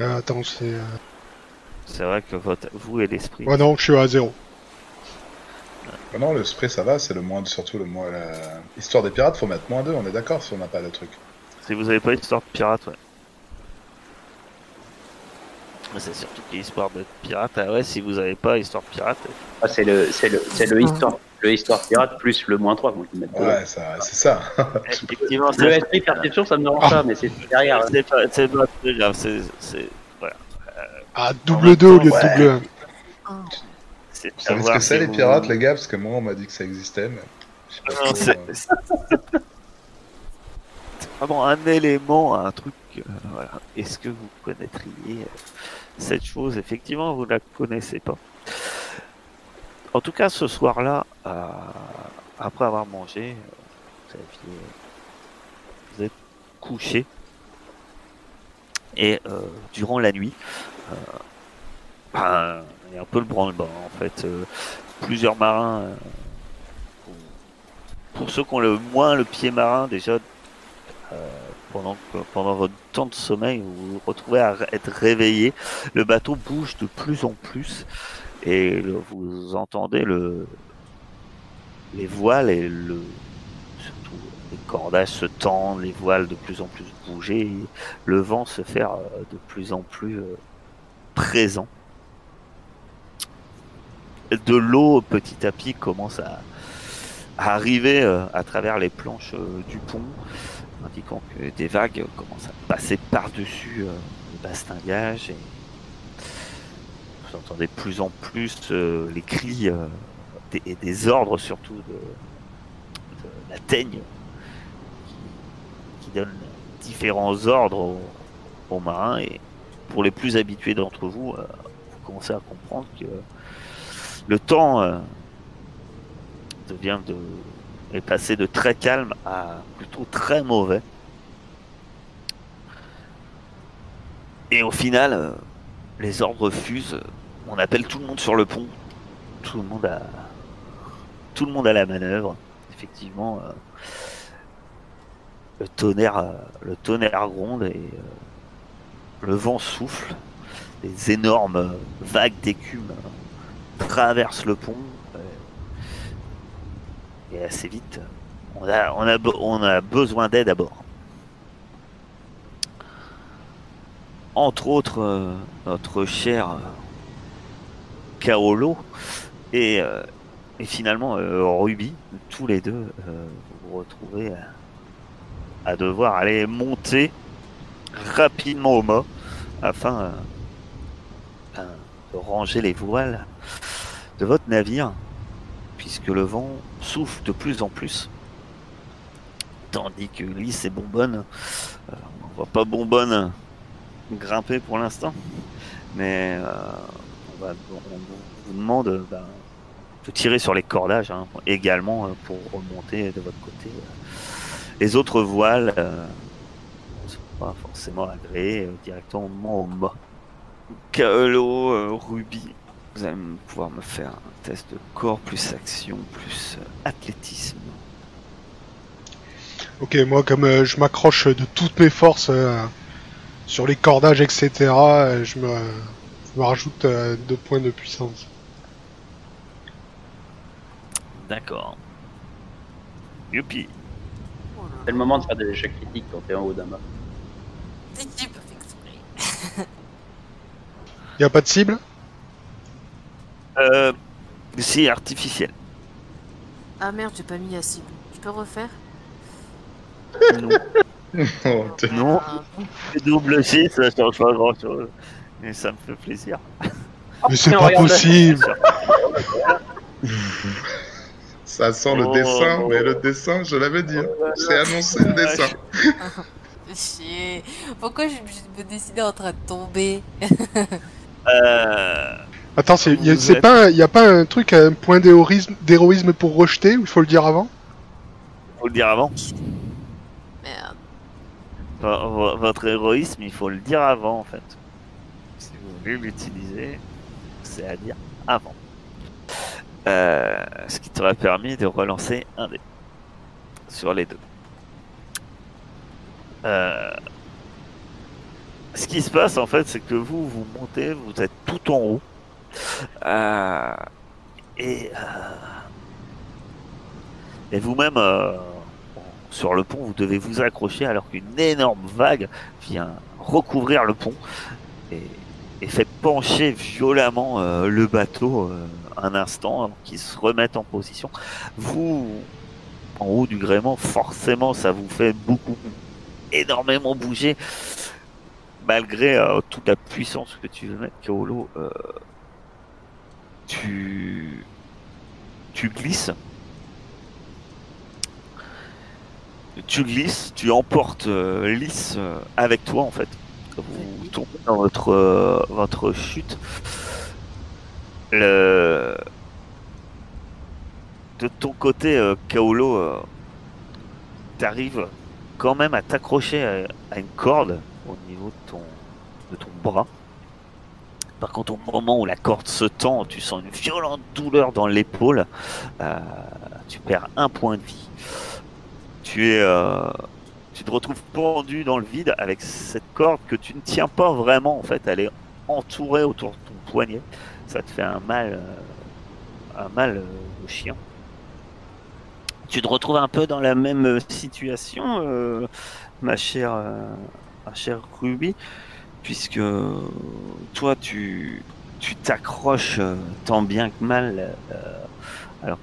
Euh, attends, c'est. euh, C'est vrai que votre, vous et l'esprit. Ouais, non, je suis à zéro. Ah non, le spray, ça va, c'est le moins, surtout le moins. La... Histoire des pirates, faut mettre moins 2, on est d'accord si on n'a pas le truc. Si vous avez pas histoire de pirate, ouais. Mais C'est surtout que l'histoire de pirate, ah ouais, si vous avez pas histoire de pirate, Ah, c'est le, c'est le, c'est le histoire, le histoire pirate plus le moins 3 qu'on peut mettre dedans. Ouais, ça, c'est ça. effectivement, Le c'est esprit perception, ça me dérange pas, mais c'est derrière. hein. c'est pas, c'est pas très grave, c'est, c'est, voilà. Ah, double 2 au lieu de double 1. Oh, C'est Vous savez ce que c'est les vous- pirates, les gars Parce que moi, on m'a dit que ça existait, mais. je Non, c'est, euh, c'est- c'est vraiment un élément, un truc, euh, voilà. Est-ce que vous connaîtriez euh, cette chose Effectivement, vous la connaissez pas. En tout cas, ce soir-là, euh, après avoir mangé, euh, vous, vous êtes couché. Et euh, durant la nuit, ben, il y a un peu le branle-bas en fait. Plusieurs marins, pour ceux qui ont le moins le pied marin déjà, pendant, pendant votre temps de sommeil, vous vous retrouvez à être réveillé. Le bateau bouge de plus en plus et vous entendez le, les voiles et le surtout les cordages se tendent, les voiles de plus en plus bouger, le vent se faire euh, de plus en plus euh, présent. De l'eau petit à petit commence à, arriver euh, à travers les planches du pont, indiquant que des vagues commencent à passer par-dessus euh, le bastingage et vous entendez de plus en plus euh, les cris euh, et des ordres surtout de, la teigne qui, donne différents ordres aux, aux marins et pour les plus habitués d'entre vous, vous commencez à comprendre que le temps devient de est passé de très calme à plutôt très mauvais. Et au final, euh, les ordres fusent. On appelle tout le monde sur le pont. Tout le monde a tout le monde à la manœuvre. Effectivement, euh, le tonnerre, euh, le tonnerre gronde et le vent souffle. Des énormes vagues d'écume traversent le pont. Et assez vite, on a, besoin d'aide à bord. Entre autres, euh, notre cher euh, Kaolo et, euh, finalement Ruby, tous les deux, vous vous retrouvez à, devoir aller monter rapidement au mât afin de ranger les voiles de votre navire puisque le vent souffle de plus en plus. Tandis que Lys et Bonbonne, euh, on voit pas Bonbonne grimper pour l'instant, mais euh, on, va, vous demande ben, de tirer sur les cordages hein, également euh, pour remonter de votre côté. Les autres voiles euh, sont pas forcément agréées directement au mât. Kaolo, euh, Ruby, vous allez pouvoir me faire un test de corps plus action plus euh, athlétisme. Ok, moi comme euh, je m'accroche de toutes mes forces euh, sur les cordages, etc., euh, je, me, je me rajoute euh, deux points de puissance. D'accord. Youpi. C'est le moment de faire des échecs critiques quand t'es en haut d'un mât. là. Si tu peux exprès. Y a pas de cible? Euh, c'est artificiel. Ah merde, j'ai pas mis la cible. Je peux refaire? Non. Oh, Non. Ah, Double C, ça change pas grand chose. Mais ça me fait plaisir. Mais c'est tiens, pas possible Ça sent le Oh. dessin, mais le dessin, je l'avais dit. hein. J'ai annoncé le dessin. fais chier. Pourquoi je je me décider en train de tomber? Euh, Attends, c'est y a, c'est pas, un- y a pas un truc, un point d'héroïsme d'héroïsme pour rejeter, ou il faut le dire avant? Faut le dire avant. Merde. V- v- Votre héroïsme, il faut le dire avant en fait. Si vous voulez l'utiliser, c'est à dire avant. Euh, ce qui t'aurait permis de relancer un dé sur les deux. Euh, ce qui se passe en fait, c'est que vous, vous montez, vous êtes tout en haut. Euh, et euh, vous-même, euh, sur le pont, vous devez vous accrocher alors qu'une énorme vague vient recouvrir le pont et, fait pencher violemment le bateau un instant avant qu'il se remette en position. Vous, en haut du gréement, forcément, ça vous fait beaucoup, énormément bouger. Malgré toute la puissance que tu veux mettre, tu, tu glisses tu glisses, tu emportes euh, Lys euh, avec toi en fait. Vous tombez dans votre, euh, votre chute. Le... De ton côté, euh, Kaolo, euh, t'arrives quand même à t'accrocher à, à une corde au niveau de ton, de ton bras. Par contre, au moment où la corde se tend, tu sens une violente douleur dans l'épaule. Euh, tu perds un point de vie. Tu es euh, tu te retrouves pendu dans le vide avec cette corde que tu ne tiens pas vraiment. En fait elle est entourée autour de ton poignet. Ça te fait un mal euh, un mal de chien tu te retrouves un peu dans la même situation, ma chère, ma chère Ruby, puisque toi, tu t'accroches euh, tant bien que mal, euh, alors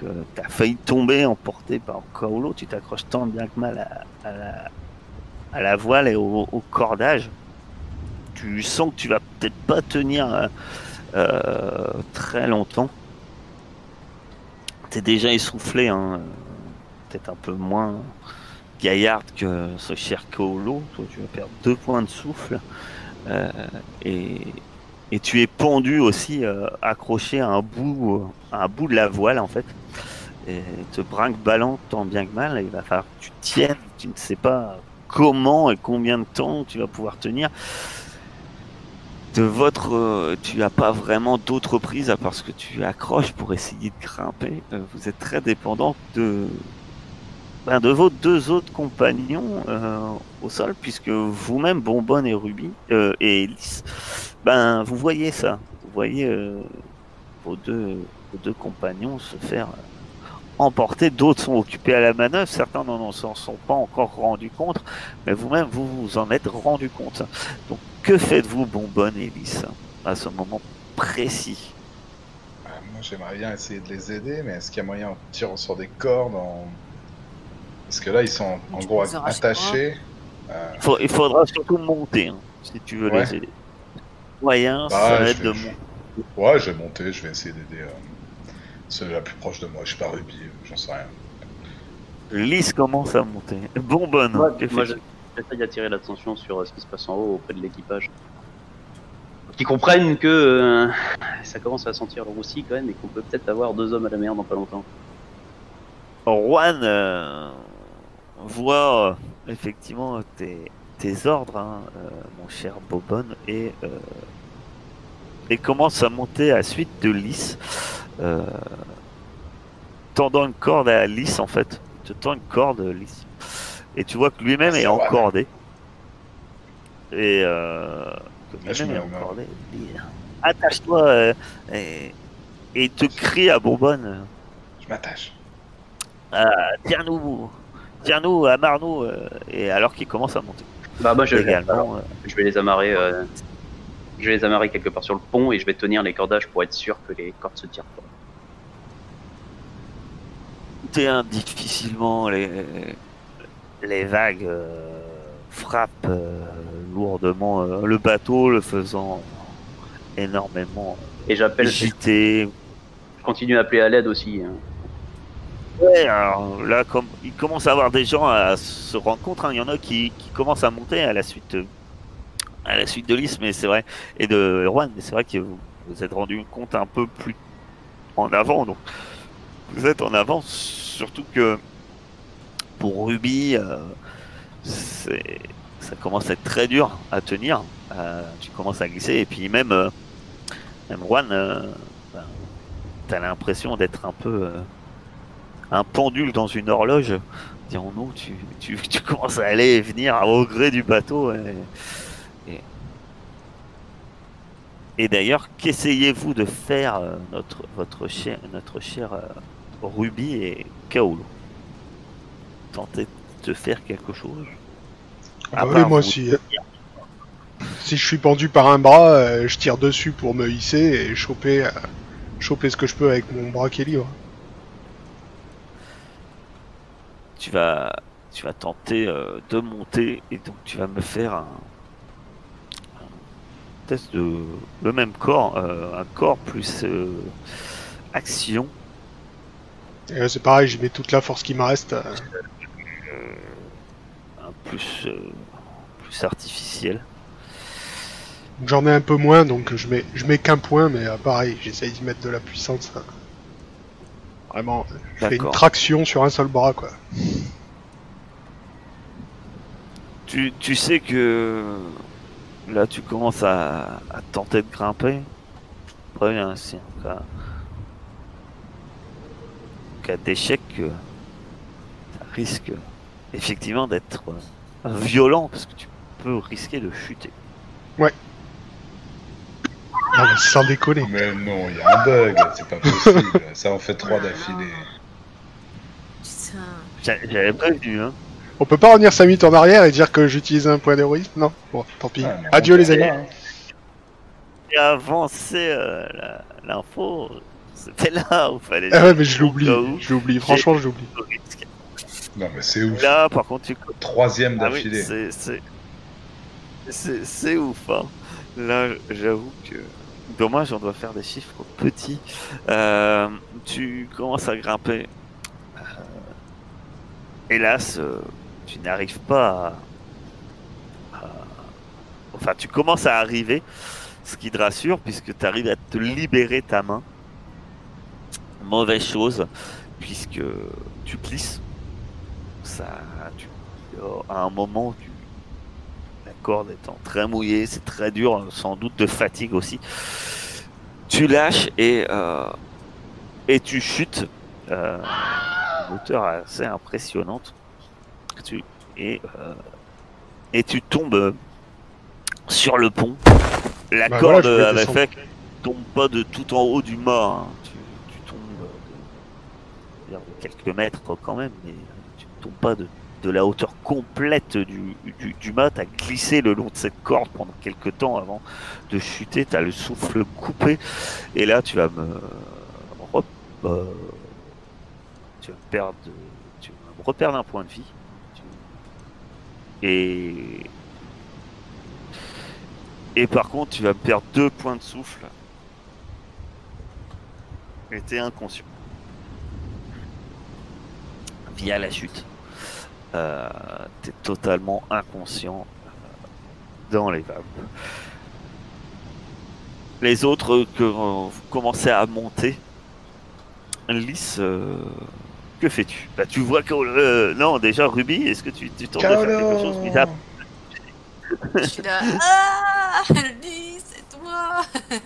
que tu as failli tomber emporté par Kaolo, tu t'accroches tant bien que mal à, la, voile et au, cordage. Tu sens que tu vas peut-être pas tenir euh, euh, très longtemps. T'es déjà essoufflé, hein, euh, peut-être un peu moins gaillarde que ce cher Kaolo. Toi, tu vas perdre deux points de souffle. Euh, et, et tu es pendu aussi, euh, accroché à un bout, à un bout de la voile en fait. Et te brinque ballant tant bien que mal. Il va falloir que tu tiennes. Tu ne sais pas comment et combien de temps tu vas pouvoir tenir. De votre, euh, tu n'as pas vraiment d'autre prise à part ce que tu accroches pour essayer de grimper. Euh, vous êtes très dépendant de, ben, de vos deux autres compagnons euh, au sol, puisque vous-même, Bonbonne et Ruby euh, et Lys, ben vous voyez ça. Vous voyez euh, vos deux, compagnons se faire emporter. D'autres sont occupés à la manœuvre. Certains n'en s'en sont pas encore rendus compte, mais vous-même vous vous en êtes rendu compte. Donc que faites-vous, Bonbonne et Lys, à ce moment précis? Moi, j'aimerais bien essayer de les aider, mais est-ce qu'il y a moyen en tirant sur des cordes. Parce que là, ils sont en Tu gros attachés. Euh, Il faut- Il faudra surtout monter, hein, si tu veux Ouais. les aider. Moyen, Bah, ça va être de monter. Ouais, je vais monter, je vais essayer d'aider euh, ceux la plus proche de moi. Je sais pas Ruby, j'en sais rien. Lys commence à monter. Bonbonne, Moi, que moi, j'essaie d'attirer l'attention sur euh, ce qui se passe en haut auprès de l'équipage. Pour Qu'ils comprennent que euh, ça commence à sentir le roussi quand même et qu'on peut peut-être avoir deux hommes à la mer dans pas longtemps. Juan euh, voit euh, effectivement tes, tes ordres, hein, euh, mon cher Bobonne, et, euh, et commence à monter à la suite de Lys, tendant une corde à Lys en fait. Te tend une corde, Lys. Et tu vois que lui-même C'est est encordé. Et lui-même est encordé. Attache-toi et, et te crie à Bourbonne. Je m'attache. tiens-nous, tiens-nous, amarre-nous, euh, et alors qu'il commence à monter. Bah, moi, je, également, euh, je vais les amarrer. euh, je vais les amarrer quelque part sur le pont et je vais tenir les cordages pour être sûr que les cordes se tirent pas. un difficilement les, les vagues euh, frappent euh, lourdement euh, le bateau, le faisant énormément Et j'appelle. Je continue à appeler à l'aide aussi. hein. Ouais, alors là, comme il commence à avoir des gens à se rendre compte, hein, il y en a qui, commencent à monter à la suite, à la suite de Lys, mais c'est vrai, et de Erwan, mais c'est vrai que vous vous êtes rendu compte un peu plus en avant, donc vous êtes en avant, surtout que pour Ruby, euh, ça commence à être très dur à tenir. Euh, tu commences à glisser, et puis même, euh, même Juan, euh, ben, t'as l'impression d'être un peu un pendule dans une horloge. Dirons-nous, tu, tu, tu commences à aller et venir au gré du bateau. Et, et, et d'ailleurs, qu'essayez-vous de faire, euh, notre, votre cher, notre cher euh, Ruby et Kaolo Tentez de faire quelque chose? Ah À oui, moi vous si, si je suis pendu par un bras, euh, je tire dessus pour me hisser et choper, euh, choper ce que je peux avec mon bras qui est libre. Tu vas, tu vas tenter euh, de monter et donc tu vas me faire un, un test de le même corps, euh, un corps plus euh, action. C'est pareil, j'y mets toute la force qui me reste. un plus, plus artificiel. J'en ai un peu moins, donc je mets, je mets qu'un point, mais pareil, j'essaye d'y mettre de la puissance. hein. Vraiment, je fais une traction sur un seul bras, quoi. Tu, tu sais que là tu commences à, à tenter de grimper. Préviens ainsi en cas, d'échec, euh, ça risque effectivement d'être euh, violent parce que tu peux risquer de chuter. Non, mais sans déconner. Mais non, il y a un bug, c'est pas possible. Ça en fait trois d'affilée. putain. J'a- J'avais pas vu, hein. On peut pas revenir 5 minutes en arrière et dire que j'utilise un point d'héroïsme? Non Bon, tant pis. Mais Adieu les amis. Et avancé euh, l'info, c'était là où fallait. Ah ouais, mais je l'oublie. Je l'oublie. Franchement, je l'oublie. Non, mais c'est ouf. Là, par contre, tu Troisième Ah oui, d'affilée. c'est- c'est c'est c'est ouf. Hein. Là, j'avoue que dommage, on doit faire des chiffres petits. Euh, tu commences à grimper. Euh, hélas, euh, tu n'arrives pas à, Enfin, tu commences à arriver, ce qui te rassure, puisque tu arrives à te libérer ta main. Mauvaise chose, puisque tu plisses. Ça, tu à un moment, tu... corde étant très mouillée, c'est très dur, sans doute de fatigue aussi. Tu lâches et, euh, et tu chutes. Euh, une hauteur assez impressionnante. Tu, et, euh, et tu tombes sur le pont. La Bah corde voilà, avait fait que tu tombes pas de tout en haut du mât. hein. Tu, tu tombes de, de quelques mètres quand même, mais tu ne tombes pas de, de la hauteur complète du, du, du mât. Tu as glissé le long de cette corde pendant quelques temps avant de chuter. Tu as le souffle coupé. Et là, tu vas me. euh, tu vas perdre. Tu vas me reperdre un point de vie. Et. Et par contre, tu vas me perdre deux points de souffle. Et t'es inconscient. Via la chute. Euh, t'es totalement inconscient euh, dans les vagues. Les autres que euh, vous commencez à monter. Lys, euh, que fais-tu? Bah tu vois que euh, non déjà Ruby, est-ce que tu, tu tentes de faire quelque chose à- Je suis là. Ah Ellie, c'est toi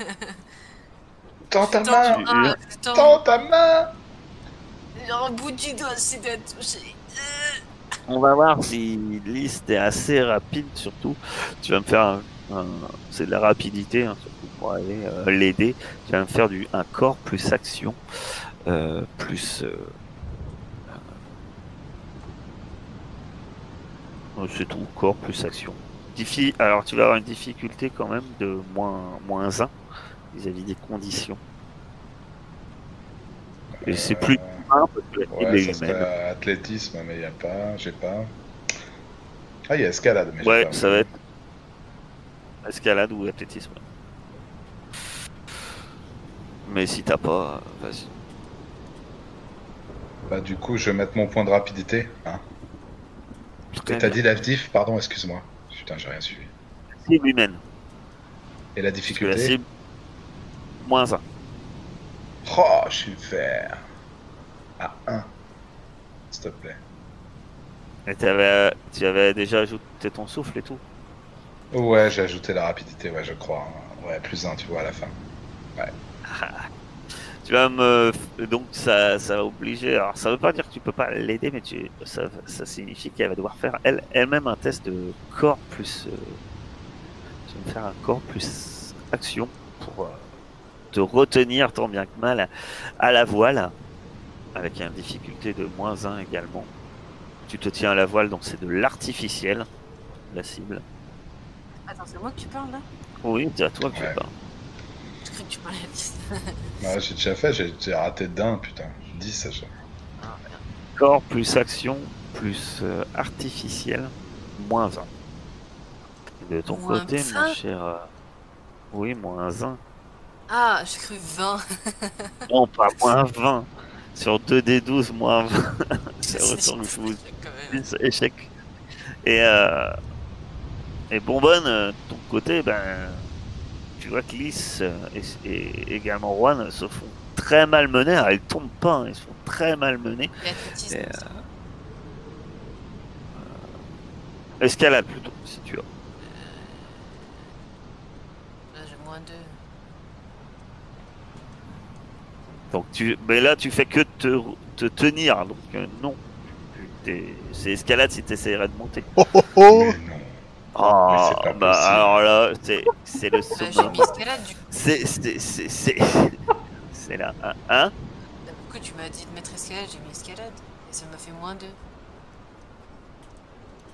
Tends ta main ah, Tends ta main Genre un bout du doigt, c'est de toucher. On va voir si Lys est assez rapide surtout. Tu vas me faire un, c'est de la rapidité hein, surtout pour aller euh, l'aider. Tu vas me faire du un corps plus action euh, plus euh, euh, c'est tout corps plus action. Diffi- alors tu vas avoir une difficulté quand même de moins moins 1 vis-à-vis des conditions. Et c'est plus 1 parce que la Ouais, est ça humaine. serait athlétisme, mais il n'y a pas, j'ai pas. Ah, il y a escalade, mais j'ai Ouais, pas. ça va être escalade ou athlétisme. Mais si t'as pas, vas-y. Bah, du coup, je vais mettre mon point de rapidité. Hein. T'as dit l'actif, pardon, excuse-moi. Putain, j'ai rien suivi. Cible humaine. Et la que la difficulté cible, moins 1. Oh, je suis vert. À 1. S'il te plaît. Et t'avais, tu avais déjà ajouté ton souffle et tout. Ouais, j'ai ajouté la rapidité, ouais, je crois. Ouais, plus 1, tu vois, à la fin. Tu vas me, donc ça, ça va obliger. Alors ça veut pas dire que tu peux pas l'aider, mais tu, ça, ça signifie qu'elle va devoir faire elle, elle-même un test de corps plus. Euh, tu vas me faire un corps plus action pour euh, te retenir tant bien que mal à la voile, avec une difficulté de moins 1 également. Tu te tiens à la voile, donc c'est de l'artificiel, la cible. Attends, c'est moi que tu parles là? Oui, c'est à toi que Ouais. je parle. Je crois que tu parlais à Lys. Ouais, j'ai déjà fait, j'ai raté d'un, putain. 10, ça. je- Ah. Corps plus action plus euh, artificiel, moins 1. Et de ton Moins côté, mon 1? cher. euh, Oui, moins 1. Ah, j'ai cru 20. Non, pas moins 20. Sur 2D12, moins 20. Ça C'est retourne c'est fou. quand même. Plus échec. Et, euh, et Bonbonne, euh, de ton côté, ben, tu vois que Lys euh, et, et également Juan se font très mal mener. Alors, ils tombent pas, hein, ils se font très mal mener. Et ça. Escalade plutôt, si tu as. Là, j'ai moins 2. Donc tu, mais là tu fais que te, te tenir, donc euh, non. C'est escalade si tu essaierais de monter. Oh oh oh. Ah, c'est pas bah possible. alors là, c'est c'est le Là, j'ai summum. mis escalade du coup. C'est c'est c'est c'est c'est là, hein, hein Pourquoi tu m'as dit de mettre escalade J'ai mis escalade. Ça me fait moins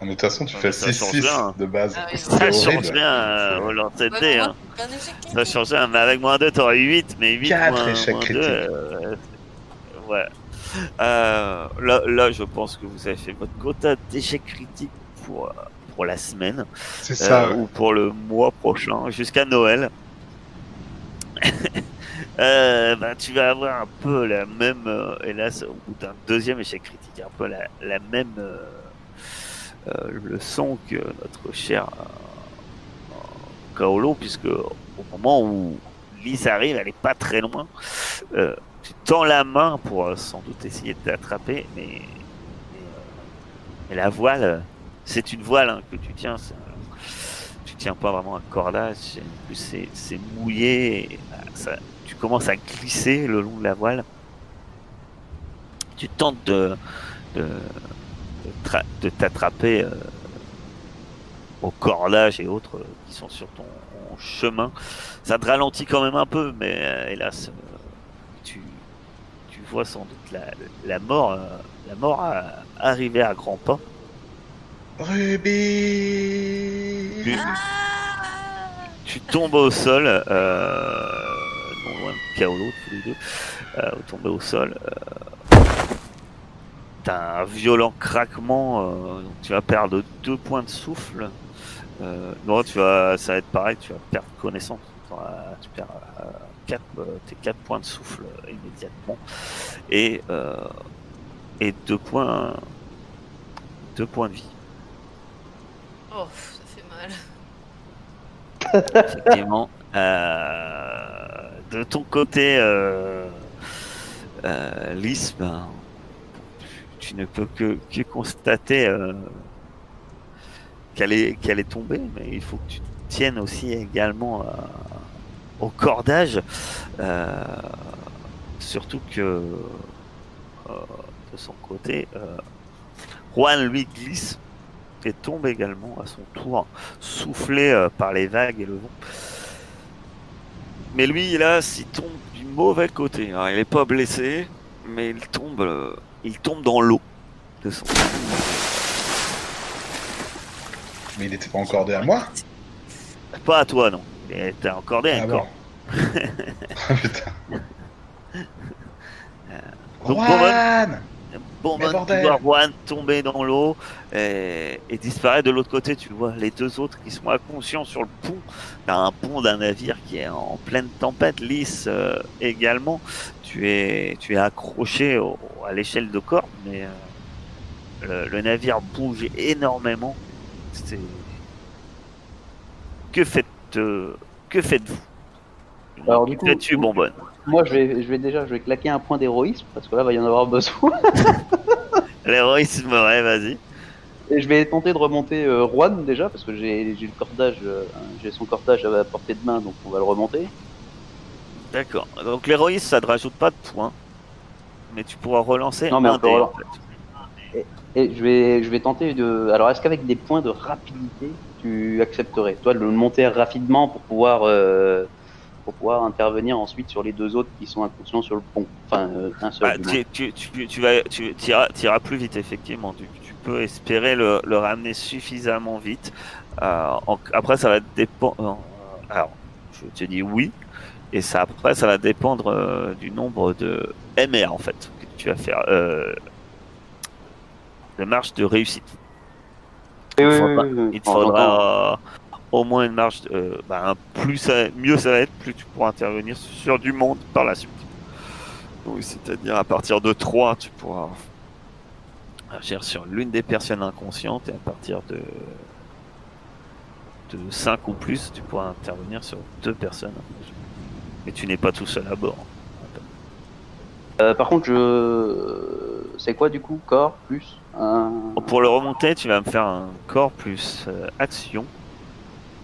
2. De toute façon, tu fais ça change 6-6 rien. de base. Ah oui, Ça change rien euh, au lancer de dés, hein. un échec Ça change rien, mais avec moins 2, t'aurais 8, mais 8 Quatre moins, échecs moins 2, critiques. euh, ouais. Euh, là, là, je pense que vous avez fait votre quota d'échecs critiques pour, euh, pour la semaine, C'est ça. euh, ouais. ou pour le mois prochain, jusqu'à Noël. Euh, bah, tu vas avoir un peu la même, euh, hélas, au bout d'un deuxième échec critique, un peu la, la même euh, euh, leçon que notre cher euh, Kaolo, puisque au moment où Lise arrive, elle est pas très loin. Euh, tu tends la main pour euh, sans doute essayer de t'attraper, mais, euh, la voile, euh, c'est une voile hein, que tu tiens. tu tiens pas vraiment un cordage, c'est- mouillé. bah, tu commences à glisser le long de la voile. Tu tentes de, de tra- de t'attraper euh, au cordage et autres euh, qui sont sur ton chemin. Ça te ralentit quand même un peu, mais euh, hélas, tu, tu vois sans doute la, la mort, la mort à- arriver à grands pas. Ruby Tu, tu tombes au sol, non loin de Kaolo, tous les deux, tombez au sol. T'as un violent craquement, euh, donc tu vas perdre deux points de souffle. Euh, non, tu vas, ça va être pareil, tu vas perdre connaissance. Tu perds euh, quatre, tes 4 points de souffle immédiatement. Et, et deux points, deux points de vie. Oh, ça fait mal. effectivement. De ton côté, euh, euh, Lys, ben, tu, ne peux que, constater euh, qu'elle est, tombée, mais il faut que tu tiennes aussi également euh, au cordage. euh, surtout que de son côté, Juan lui glisse et tombe également à son tour soufflé par les vagues et le vent. Mais lui, là, il tombe du mauvais côté. Alors, il est pas blessé, mais il tombe, il tombe dans l'eau de son. Mais il était pas encordé à moi Pas à toi, non. T'as encordé Ah un corps. Ah, Putain. Donc, Ben, vois Juan tomber dans l'eau et, et disparaître de l'autre côté. Tu vois les deux autres qui sont inconscients sur le pont. T'as un pont d'un navire qui est en pleine tempête, lisse euh, également. Tu es, tu es accroché au- à l'échelle de corde, mais euh, le, le navire bouge énormément. C'est... Que faites, euh, que faites-vous? Alors, du coup, tu bonbonne? Moi, je vais, je vais déjà, je vais claquer un point d'héroïsme parce que là, va y en avoir besoin. L'héroïsme, ouais, vas-y. Et je vais tenter de remonter euh, Juan déjà parce que j'ai le cordage, euh, j'ai son cordage à portée de main, donc on va le remonter. D'accord. Donc l'héroïsme, ça ne rajoute pas de points. Mais tu pourras relancer Non, mais un on peut fait. Et je vais, je vais tenter de. Alors, est-ce qu'avec des points de rapidité, tu accepterais Toi, de le monter rapidement pour pouvoir, euh, pour pouvoir intervenir ensuite sur les deux autres qui sont inconscients sur le pont. Enfin, euh, un seul. Bah, tu, tu, tu, tu vas, tu iras, iras plus vite, effectivement. Tu, tu peux espérer le, le ramener suffisamment vite. Euh, en- après, ça va dépendre. Alors, je te dis oui. Et ça, après, ça va dépendre euh, du nombre de MR, en fait, que tu vas faire. Euh, de marge de réussite. Oui, il oui, faudra- oui, oui, Il en- j'entends. faudra euh, au moins une marge. euh, bah, plus ça, mieux ça va être, plus tu pourras intervenir sur du monde par la suite. Donc, c'est-à-dire à partir de 3, tu pourras agir sur l'une des personnes inconscientes et à partir de de 5 ou plus, tu pourras intervenir sur deux personnes. Mais tu n'es pas tout seul à bord. Euh, par contre, je. C'est quoi du coup Corps plus un. Pour le remonter, tu vas me faire un corps plus euh, action,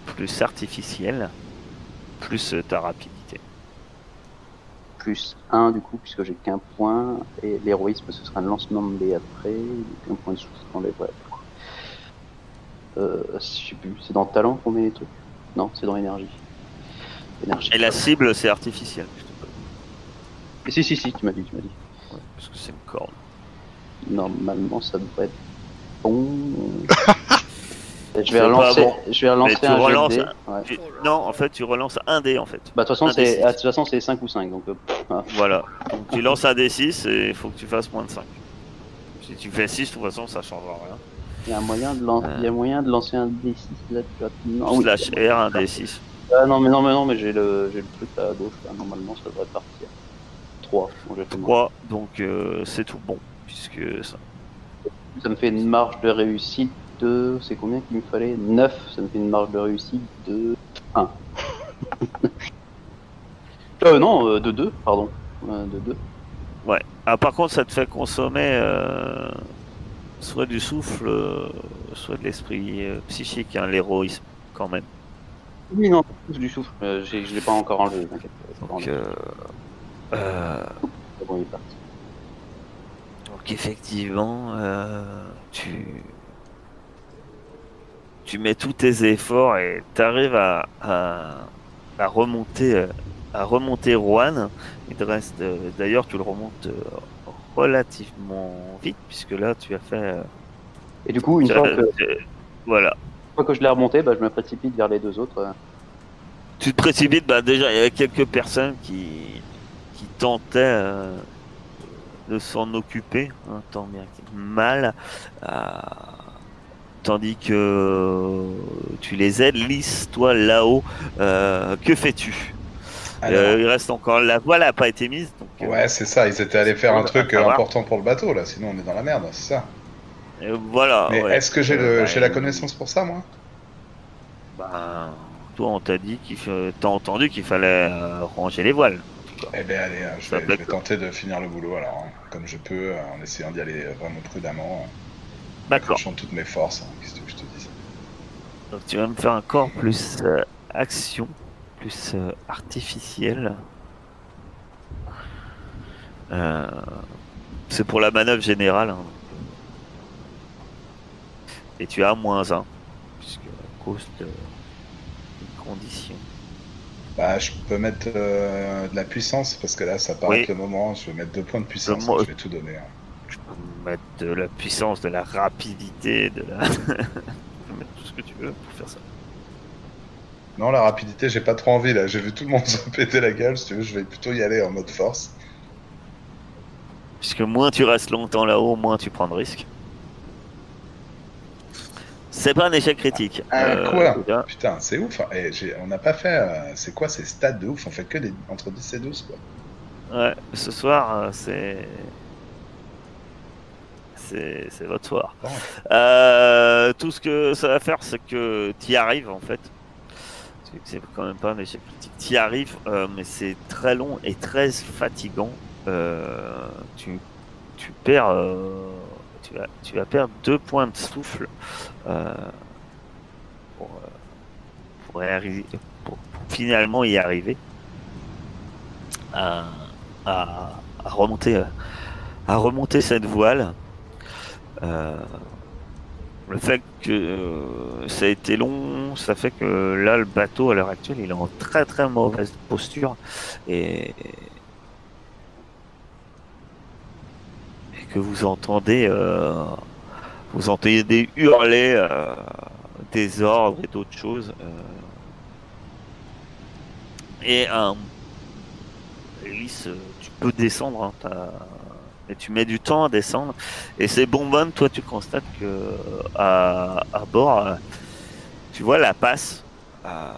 plus artificiel, plus euh, ta rapidité. Plus 1 du coup, puisque j'ai qu'un point. Et l'héroïsme, ce sera un lancement de dés après. Un point de souffle t'enlèverait. Euh, je sais plus, c'est dans talent qu'on met les trucs? Non, c'est dans énergie. Énergie. Et la cible, c'est artificiel. je te peux- Si, si, si, tu m'as dit, tu m'as dit. ouais, parce que c'est une corde. normalement, ça devrait être bon. je vais relancer, bon. je vais relancer tu un jet de relances Ouais. Tu- Non, en fait, tu relances un dé en fait. Bah, de toute façon, c'est ah, de toute façon, c'est 5 ou 5. Donc, euh, ah. Voilà. Donc tu lances un D6 et il faut que tu fasses moins de 5. Si tu fais 6, de toute façon, ça changera rien. il y a moyen de, lan- il y a moyen de lancer un D6 là tu vois. Non, oui. Slash R, un D6. Ah, non, mais non, mais non, mais j'ai le, j'ai le truc là à gauche. Là. Normalement, ça devrait partir. 3. Bon, j'ai fait moins. 3, donc euh, c'est tout bon. Puisque ça. Ça me fait une marge de réussite de. C'est combien qu'il me fallait? 9. Ça me fait une marge de réussite de 1. euh, non, euh, de 2, pardon. Euh, de 2. Ah, par contre, ça te fait consommer euh, soit du souffle, soit de l'esprit euh, psychique, hein, l'héroïsme, quand même. Oui, non, du souffle. Euh, j'ai- je l'ai pas encore enlevé, t'inquiète. Donc, c'est pas euh, bon, il est parti. donc effectivement, tu, tu mets tous tes efforts et tu arrives à, à, à remonter, euh, à remonter Rouen. Il te reste, euh, d'ailleurs, tu le remontes euh, relativement vite puisque là, tu as fait. Et du coup, une fois que, voilà. une fois que je l'ai remonté, bah, je me précipite vers les deux autres. Tu te précipites, bah déjà il y avait quelques personnes qui, qui tentaient euh, de s'en occuper, hein, tant bien que mal, tandis que tu les aides. Lys, toi là-haut, euh, que fais-tu? Alors, Euh, Il reste encore la voile n'a pas été mise, donc euh, ouais, c'est ça, ils étaient allés faire un truc euh, important pour le bateau, là, sinon on est dans la merde, c'est ça. euh, voilà. Mais ouais. est-ce que j'ai Euh, le, bah, la connaissance pour ça, moi? Bah, toi on t'a dit qu'il t'as entendu qu'il fallait euh, ranger les voiles. Eh ben allez, euh, je vais, je tenter de finir le boulot, alors, hein, comme je peux, euh, en essayant d'y aller euh, vraiment prudemment, en D'accord. accrochant toutes mes forces, hein, qu'est-ce que je te dis Donc tu vas me faire un corps plus euh, action, plus euh, artificiel. Euh, c'est pour la manœuvre générale. hein. Et tu as moins 1, puisque à cause de condition. Bah, je peux mettre euh, de la puissance, parce que là, ça paraît Oui. le moment, je vais mettre deux points de puissance, hein, je vais tout donner. hein. Tu peux mettre de la puissance, de la rapidité, de la... tu peux mettre tout ce que tu veux pour faire ça. Non, la rapidité, j'ai pas trop envie, là, j'ai vu tout le monde se péter la gueule, si tu veux, je vais plutôt y aller en mode force. Puisque moins tu restes longtemps là-haut, moins tu prends de risques. C'est pas un échec critique. Ah, Euh, quoi? Déjà. Putain, c'est ouf, hein. Eh, on n'a pas fait, euh, c'est quoi ces stats de ouf, on fait que des... entre 10 et 12, quoi. Ouais, ce soir, euh, c'est. C'est votre soir. Euh, tout ce que ça va faire, c'est que tu y arrives en fait. C'est- quand même pas un échec critique. Tu y arrives, euh, mais c'est très long et très fatigant. Euh, tu, tu perds. tu, vas, tu vas perdre deux points de souffle pour, finalement y arriver. À, à, à remonter à remonter cette voile. Euh, le fait que euh, ça a été long, ça fait que là le bateau à l'heure actuelle il est en très très mauvaise posture et, que vous entendez euh, vous entendez des hurler des ordres et d'autres choses euh. et Elise, tu peux descendre, hein, et tu mets du temps à descendre. Et c'est bonbonne, toi tu constates que à, bord, euh, tu vois la passe euh,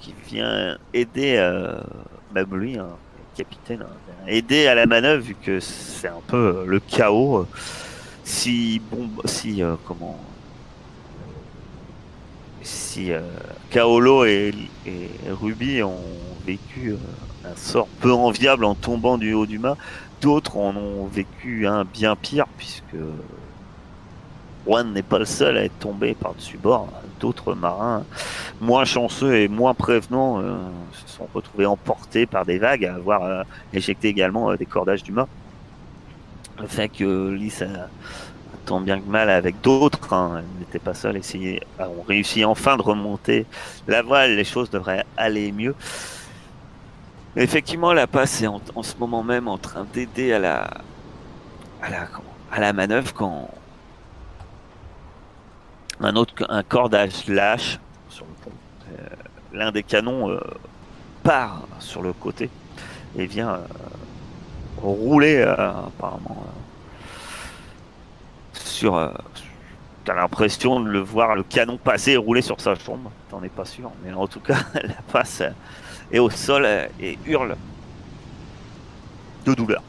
qui vient aider, euh, même lui, hein, capitaine, hein, aider à la manœuvre vu que c'est un peu le chaos. Si bon, si euh, comment, si euh, Kaolo et, Ruby ont vécu un sort peu enviable en tombant du haut du mât. D'autres en ont vécu un bien pire puisque Juan n'est pas le seul à être tombé par-dessus bord. D'autres marins moins chanceux et moins prévenants euh, se sont retrouvés emportés par des vagues à avoir euh, éjecté également euh, des cordages du mât. Le fait que Lys a tant bien que mal avec d'autres, hein, elle n'était pas seule, essayer, ont réussi enfin de remonter la voile, les choses devraient aller mieux. Effectivement, la passe est en, ce moment même en train d'aider à la, à la, à la manœuvre quand un autre un cordage lâche sur le pont. Euh, L'un des canons euh, part sur le côté et vient euh, rouler apparemment sur. T'as l'impression de le voir le canon passer et rouler sur sa jambe. T'en es pas sûr, mais en tout cas, la passe est au sol euh, et hurle de douleur.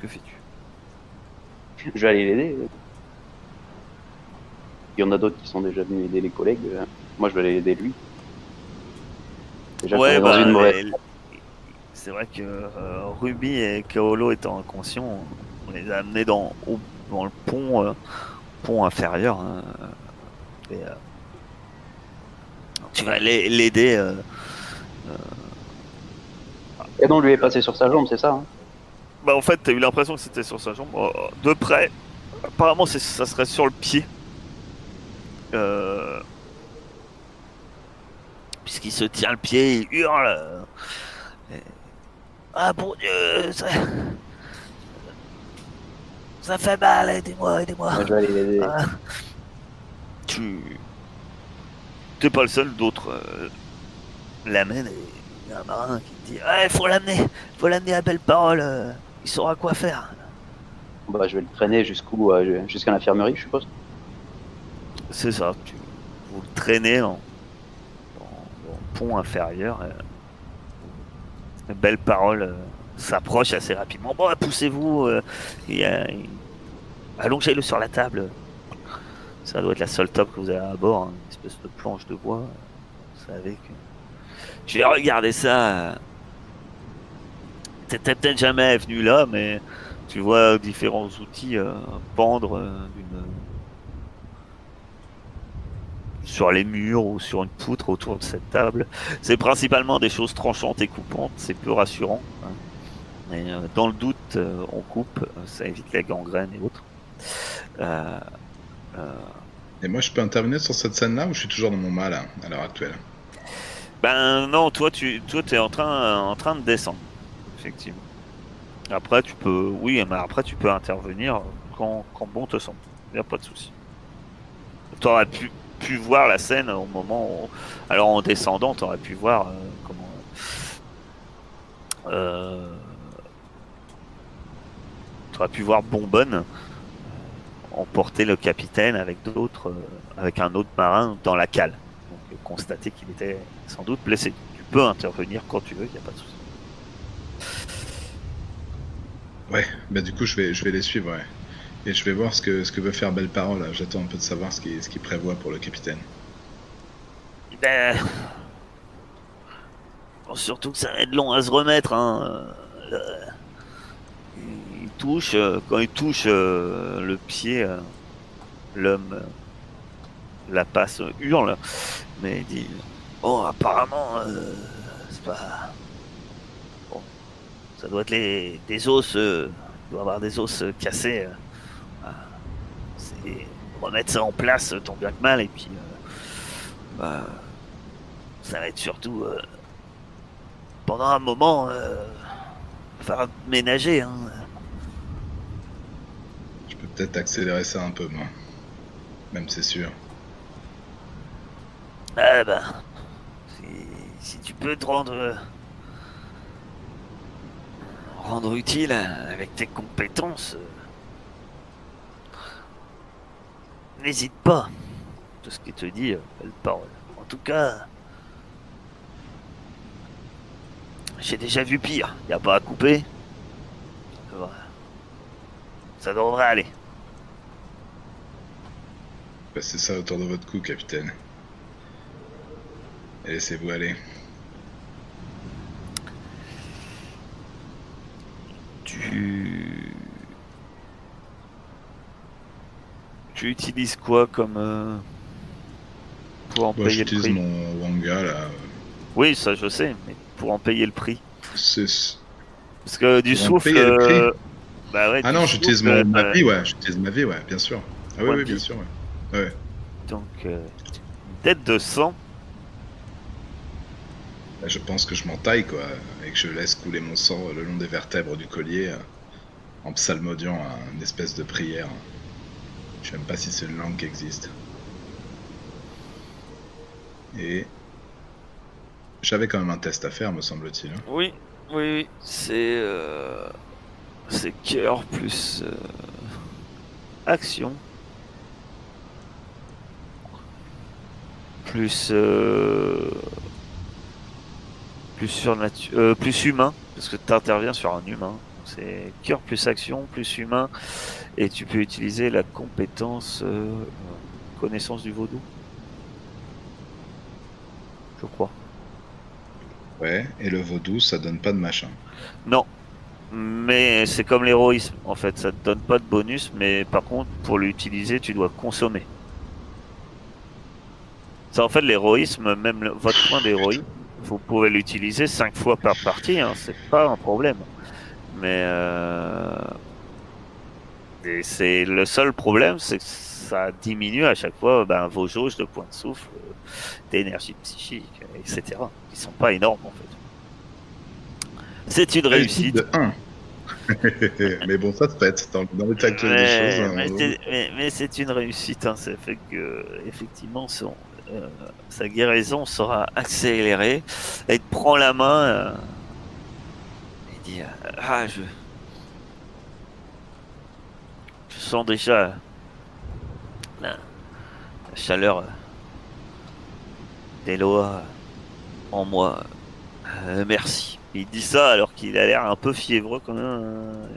Que fais-tu? Je vais aller l'aider. Il y en a d'autres qui sont déjà venus aider les collègues. Moi, je vais aller aider lui. Déjà dans bah, mauvaise. C'est vrai que euh, Ruby et Kaolo étant inconscients, on les a amenés dans, au- dans le pont, euh, pont inférieur. hein. Et, euh, tu vas l'ai- l'aider. euh, Et non, lui est passé sur sa jambe, c'est ça hein? Bah en fait, t'as eu l'impression que c'était sur sa jambe. Euh, De près, apparemment, c'est- ça serait sur le pied. Euh... Puisqu'il se tient le pied, il hurle. euh, et- Ah bon Dieu, ça... ça fait mal, aidez-moi, aidez-moi. Moi, Je vais aller l'aider. Ah. Tu. T'es pas le seul, d'autres euh, l'amènent et il y a un marin qui dit Ouais, faut l'amener, faut l'amener à belle parole, euh, il saura quoi faire. Bah, je vais le traîner jusqu'où euh, Jusqu'à l'infirmerie, je suppose. C'est ça, tu, vous le traînez en, pont inférieur. belle parole s'approche assez rapidement. Bon, poussez-vous, allongez-le sur la table. Ça doit être la seule top que vous avez à bord, hein, espèce de planche de bois. Savez que. Je vais regarder ça. euh, T'étais peut-être jamais venu là, mais tu vois différents outils euh, pendre euh, sur les murs ou sur une poutre autour de cette table. C'est principalement des choses tranchantes et coupantes, c'est peu rassurant. hein. Mais euh, dans le doute, euh, on coupe, euh, ça évite la gangrène et autres. Et moi, je peux intervenir sur cette scène-là ou je suis toujours dans mon mal hein, à l'heure actuelle? Ben non, toi tu toi es en train en train de descendre, effectivement. Après tu peux, oui, mais après tu peux intervenir quand, quand bon te semble. Y a pas de souci. Tu aurais pu, pu voir la scène au moment où, alors en descendant, tu aurais pu voir euh, comment. Euh, tu aurais pu voir Bonbonne emporter le capitaine avec d'autres, euh, avec un autre marin dans la cale. Donc euh, constater qu'il était sans doute blessé. Tu peux intervenir quand tu veux, il n'y a pas de souci. Ouais, bah du coup, je vais, je vais les suivre, ouais. Et je vais voir ce que, ce que veut faire Belle Parole. là. J'attends un peu de savoir ce qu'il ce prévoit pour le capitaine. Ben... bon, surtout que ça va être long à se remettre. Hein. Euh, touche, euh, quand il touche euh, le pied, euh, l'homme, la passe hurle, mais il dit Oh, apparemment, c'est pas. Bon, ça doit être les, des os, il doit avoir des os cassés. Ah, c'est remettre ça en place, tant bien que mal, et puis. bah, ça va être surtout pendant un moment euh, ménager hein. Peut-être accélérer ça un peu, moi. Même c'est sûr. Ah bah si, si tu peux te rendre rendre utile avec tes compétences euh, n'hésite pas. Tout ce qu'il te dit euh, belle parole. En tout cas j'ai déjà vu pire. Y a pas à couper. Ça devrait aller Passez ça autour de votre cou, capitaine. Et laissez-vous aller. Tu. Tu utilises quoi comme. euh, Pour en payer le j'utilise prix? mon Wanga, là. Oui, ça je sais, mais pour en payer le prix. Parce que du Pour souffle. euh, Bah ouais, Ah du non, j'utilise mon ma euh, vie, ouais. J'utilise ma vie, ouais, bien sûr. Ah oui, bien sûr, ouais. Ouais. Donc, euh, tête de sang. Là, je pense que je m'entaille, quoi. Et que je laisse couler mon sang le long des vertèbres du collier. euh, en psalmodiant une espèce de prière. Je sais même pas si c'est une langue qui existe. Et j'avais quand même un test à faire, me semble-t-il. hein. Oui, oui, oui, c'est euh, c'est cœur plus euh, action plus euh, plus euh, plus humain parce que tu interviens sur un humain. C'est cœur plus action plus humain et tu peux utiliser la compétence euh, connaissance du vaudou. Je crois. Ouais, et le vaudou, ça donne pas de machin. Non. Mais c'est comme l'héroïsme, en fait, ça te donne pas de bonus, mais par contre, pour l'utiliser, tu dois consommer. Ça, en fait, l'héroïsme, même le- votre point d'héroïsme, vous pouvez l'utiliser 5 fois par partie, hein, c'est pas un problème. Mais euh... c'est le seul problème, c'est que ça diminue à chaque fois ben, vos jauges de points de souffle, euh, d'énergie psychique, etc. Qui sont pas énormes en fait. C'est une réussite. de 1. mais bon, ça se pète dans, dans l'état actuel des choses. hein, mais, c'est- mais- mais c'est une réussite, hein. ça fait que effectivement son, euh, sa guérison sera accélérée. Et il prend la main euh, et dit euh, Ah, je. Je sens déjà la, la chaleur euh, des lois en moi. Merci. Il dit ça alors qu'il a l'air un peu fiévreux quand même. hein,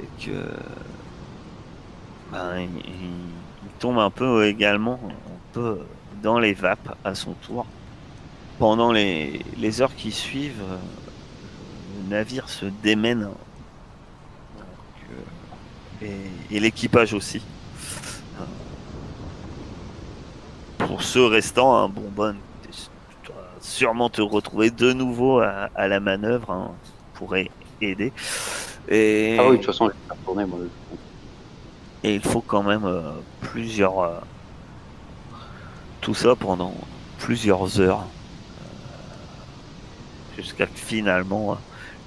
et- que ben, il, il- il tombe un peu également peu dans les vapes à son tour. Pendant les, les heures qui suivent, euh, le navire se démène Donc, euh, et, et l'équipage aussi. Euh, Pour ceux restant, un bon bon, tu dois sûrement te retrouver de nouveau à, à la manœuvre hein, pour aider. Et... Ah oui, de toute façon, je vais tourner, moi. Et il faut quand même euh, plusieurs. euh, tout ça pendant plusieurs heures. Jusqu'à que finalement,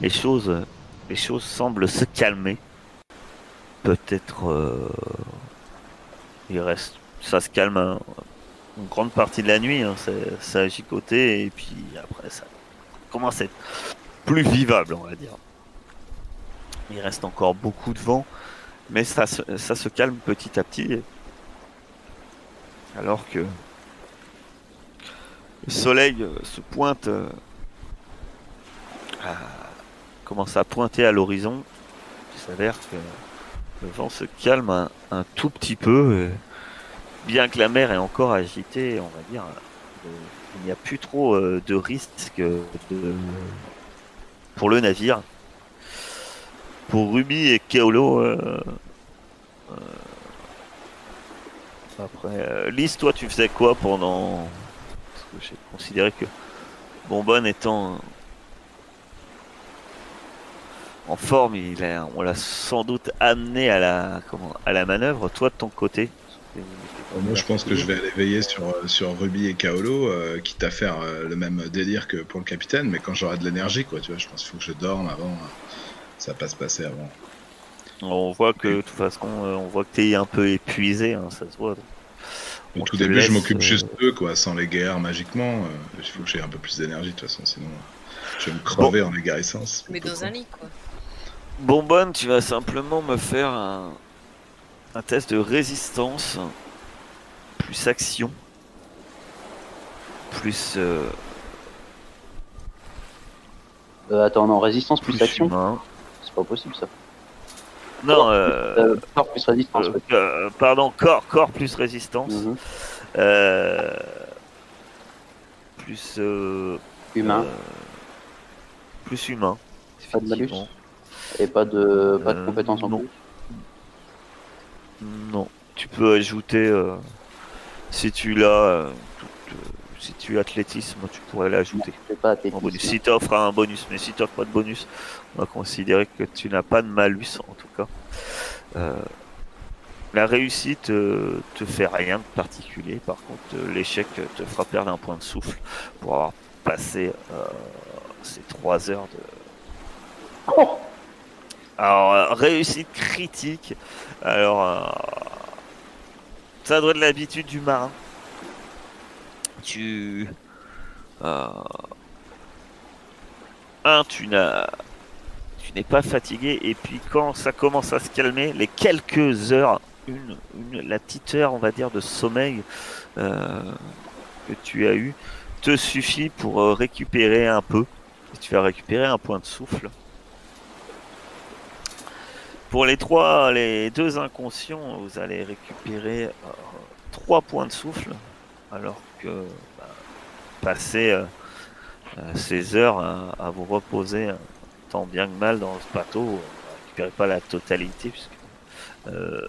les choses, les choses semblent se calmer. Peut-être. euh, il reste. Ça se calme une grande partie de la nuit. hein, ça, a et puis après, ça commence à être plus vivable, on va dire. Il reste encore beaucoup de vent. Mais ça ça se calme petit à petit. Alors que le soleil euh, se pointe, euh, commence à pointer à l'horizon. Il s'avère que le vent se calme un, tout petit peu. et bien que la mer est encore agitée, on va dire, euh, il n'y a plus trop euh, de risques pour le navire. Pour Ruby et Keolo, euh, euh, après, euh, Lys, toi, tu faisais quoi pendant j'ai considéré que Bonbonne étant en forme, il a- on l'a sans doute amené à la comment à la manœuvre. Toi, de ton côté Moi, je pense que je vais aller veiller sur, euh, sur Ruby et Kaolo, euh, quitte à faire euh, le même délire que pour le capitaine, mais quand j'aurai de l'énergie, quoi, tu vois, je pense qu'il faut que je dorme avant. euh, ça va pas se passer avant. On voit que de toute façon, on voit que t'es un peu épuisé, hein, ça se voit. Au tout début, laisse, je m'occupe euh, juste d'eux, quoi, sans les guerres magiquement. euh, il faut que j'ai un peu plus d'énergie, de toute façon, sinon euh, je vais me crever en égarissance. Mais dans un lit, quoi. Bonbonne, tu vas simplement me faire un, un test de résistance plus action plus euh, Euh, attends, non, résistance plus, plus action. C'est pas possible ça. Non, euh, Euh, corps plus résistance. euh, euh, pardon, corps, corps plus résistance. Euh, plus euh, Humain plus humain. Pas de malus et pas de, pas de compétences en non. plus. Non, tu peux ajouter si tu l'as, si tu as athlétisme, tu pourrais l'ajouter. Si t'offres un bonus, mais si t'offres pas de bonus, on va considérer que tu n'as pas de malus en tout cas. Euh, la réussite euh, te fait rien de particulier, par contre euh, l'échec te fera perdre un point de souffle pour avoir passé ces trois heures de... Oh Alors, réussite critique. Alors, ça doit être l'habitude du marin. Tu. un, tu n'as. Tu n'es pas fatigué. Et puis, quand ça commence à se calmer, les quelques heures, la petite heure, on va dire, de sommeil euh, que tu as eu, te suffit pour euh, récupérer un peu. Tu vas récupérer un point de souffle. Pour les trois, les deux inconscients, vous allez récupérer euh, trois points de souffle, alors que bah, passer ces heures à, vous reposer tant bien que mal dans ce bateau, vous ne récupérez pas la totalité puisque euh,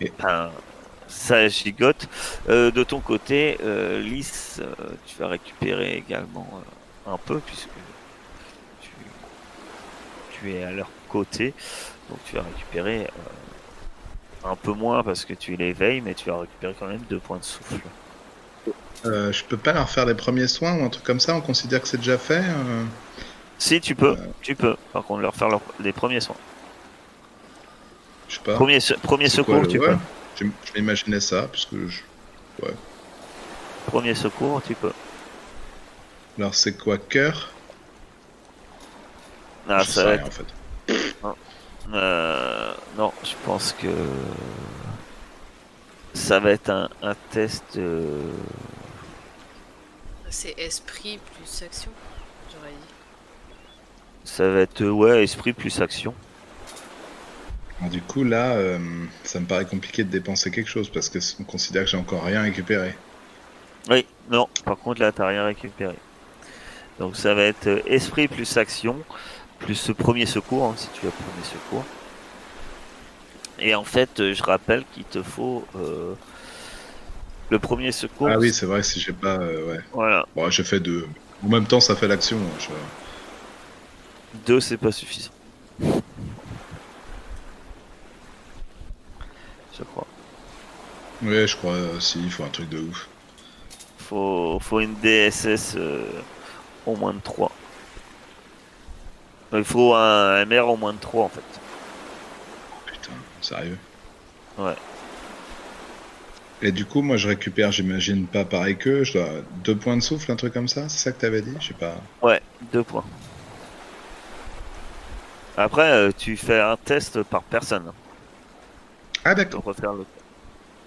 Et- ben, ça gigote. Euh, de ton côté, euh, Lys, tu vas récupérer également un peu puisque tu, tu es à leur côté. Donc tu vas récupérer un peu moins parce que tu l'éveilles, mais tu vas récupérer quand même deux points de souffle. Euh, je peux pas leur faire les premiers soins ou un truc comme ça? On considère que c'est déjà fait euh? Si tu peux, tu peux. Par contre, leur faire leur- les premiers soins. Je sais pas. Premier, se- premier C'est quoi, secours, le- tu ouais, peux. Je, je m'imaginais ça, parce que je... Premier secours, tu peux. Alors c'est quoi, cœur? Ah, Je sais ça va rien, être- en fait. euh, non, je pense que ça va être un, un test. euh, C'est esprit plus action. Ça va être euh, ouais, esprit plus action. Alors, du coup, là, euh, ça me paraît compliqué de dépenser quelque chose, parce que on considère que j'ai encore rien récupéré. Oui, non, par contre là t'as rien récupéré. Donc ça va être euh, esprit plus action, plus ce premier secours, hein, si tu as premier secours. Et en fait, je rappelle qu'il te faut euh, le premier secours. Ah oui, c'est vrai, si j'ai pas... euh, ouais. Voilà, Bon, j'ai fait deux. En même temps, ça fait l'action. hein, je- deux c'est pas suffisant. Je crois. Ouais, je crois, euh, si, il faut un truc de ouf. Faut, faut une DSS euh, au moins de 3. Il faut un MR au moins de 3 en fait. Putain, sérieux? Ouais. Et du coup, moi, je récupère, j'imagine pas pareil que je dois deux points de souffle, un truc comme ça? C'est ça que t'avais dit? Je sais pas. Ouais, deux points. Après, euh, tu fais un test par personne. Ah d'accord. Le.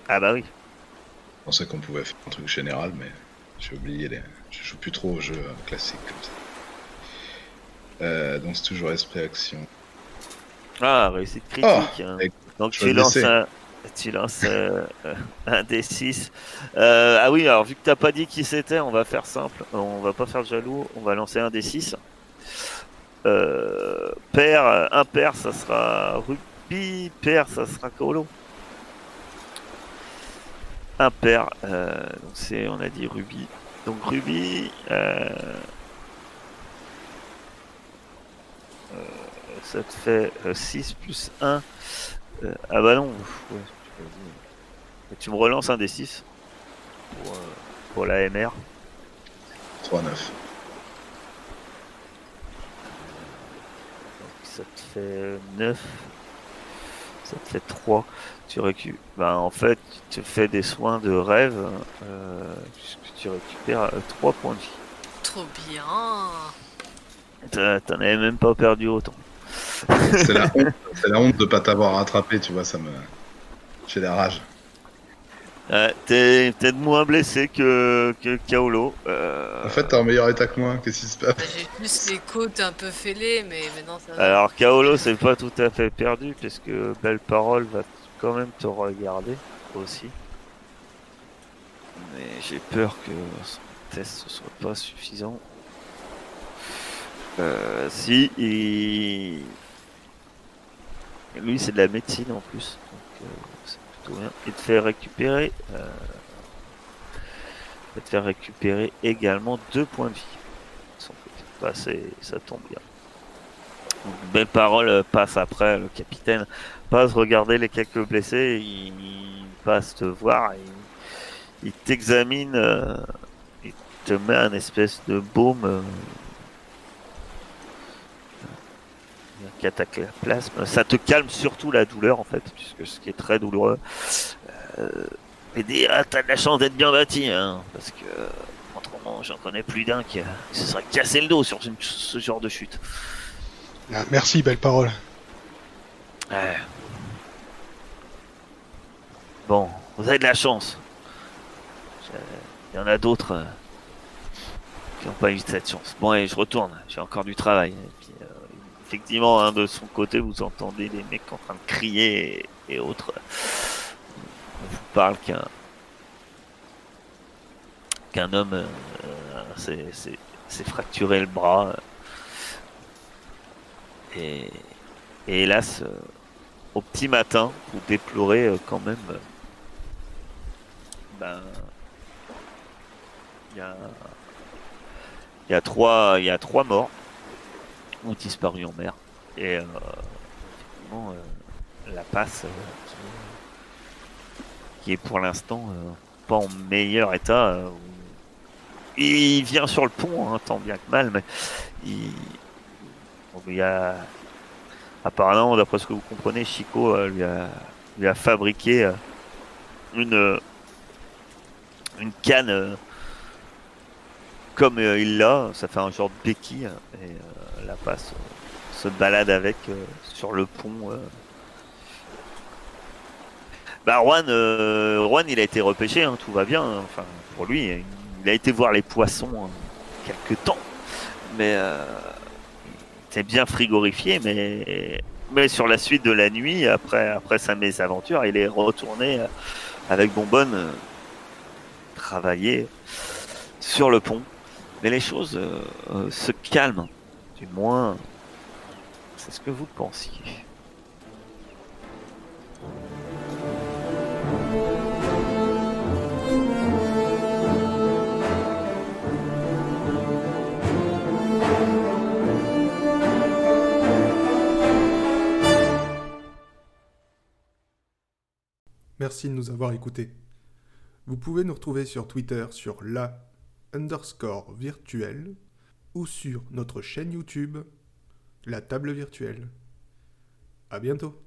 Ah bah oui. Je pensais qu'on pouvait faire un truc général, mais j'ai oublié les. Je joue plus trop aux jeux euh, classiques comme ça. Euh, donc c'est toujours esprit action. Ah, réussite critique. hein. et- Donc tu lances un, tu lances euh, un D6. Euh, ah oui, alors vu que t'as pas dit qui c'était, on va faire simple. On va pas faire de jaloux. On va lancer un D6. Euh, père, impair, ça sera Ruby. Pair, ça sera Kaolo. Impair, euh, on a dit Ruby. Donc Ruby, euh, euh, ça te fait euh, 6 plus 1. Euh, ah bah non, tu me relances un des 6 pour, euh, pour la MR. 3-9. Donc ça te fait 9. Ça te fait 3. Tu récupères. Bah, en fait, tu te fais des soins de rêve. Euh, puisque tu récupères 3 points de vie. Trop bien. T'as- T'en avais même pas perdu autant. C'est la honte. C'est la honte de pas t'avoir rattrapé, tu vois, ça me. J'ai la rage. Ouais, T'es peut-être moins blessé que, que Kaolo. Euh, En fait, t'es en meilleur état que moi. Qu'est-ce qui se passe? J'ai juste les côtes un peu fêlées, mais maintenant ça va. Alors Kaolo c'est pas tout à fait perdu puisque Belle Parole va quand même te regarder aussi. Mais j'ai peur que son test ne soit pas suffisant. Euh, si, il... lui c'est de la médecine en plus, donc euh, plutôt bien. Il te fait récupérer, euh, va te faire récupérer également deux points de vie. de son. Bah, ça tombe bien. Belle parole euh, passe après, le capitaine passe regarder les quelques blessés, il, passe te voir, et il, t'examine, euh, il te met un espèce de baume, un cataplasme. Ça te calme surtout la douleur en fait, puisque ce qui est très douloureux. Euh, et dire, ah, t'as de la chance d'être bien bâti, hein, parce que autrement j'en connais plus d'un qui, se serait cassé le dos sur ce genre de chute. Ah, merci, belle parole. Bon, vous avez de la chance. Il y en a d'autres euh, qui n'ont pas eu cette chance. Bon, et je retourne, j'ai encore du travail. Euh, effectivement, hein, de son côté, vous entendez des mecs en train de crier et, autres. On vous parle qu'un qu'un homme euh, s'est fracturé le bras. Et, hélas, au petit matin, vous déplorez quand même ben, il y a, il y a trois morts ont disparu en mer. Et euh, euh, la passe euh, qui est pour l'instant pas en meilleur état. il vient sur le pont, hein, tant bien que mal, mais il, y a apparemment, d'après ce que vous comprenez, Chico lui, a, lui a fabriqué une une canne comme il l'a, ça fait un genre de béquille et euh, la passe euh, se balade avec sur le pont. Bah Juan, Juan, il a été repêché, hein, tout va bien. Hein. Enfin, pour lui, il a été voir les poissons hein, quelques temps, mais était bien frigorifié. Mais mais sur la suite de la nuit, après sa mésaventure, il est retourné avec Bonbonne travailler sur le pont. Mais les choses euh, euh, se calment. Du moins, c'est ce que vous pensiez. Merci de nous avoir écoutés. Vous pouvez nous retrouver sur Twitter sur la underscore virtuel ou sur notre chaîne YouTube La Table Virtuelle. À bientôt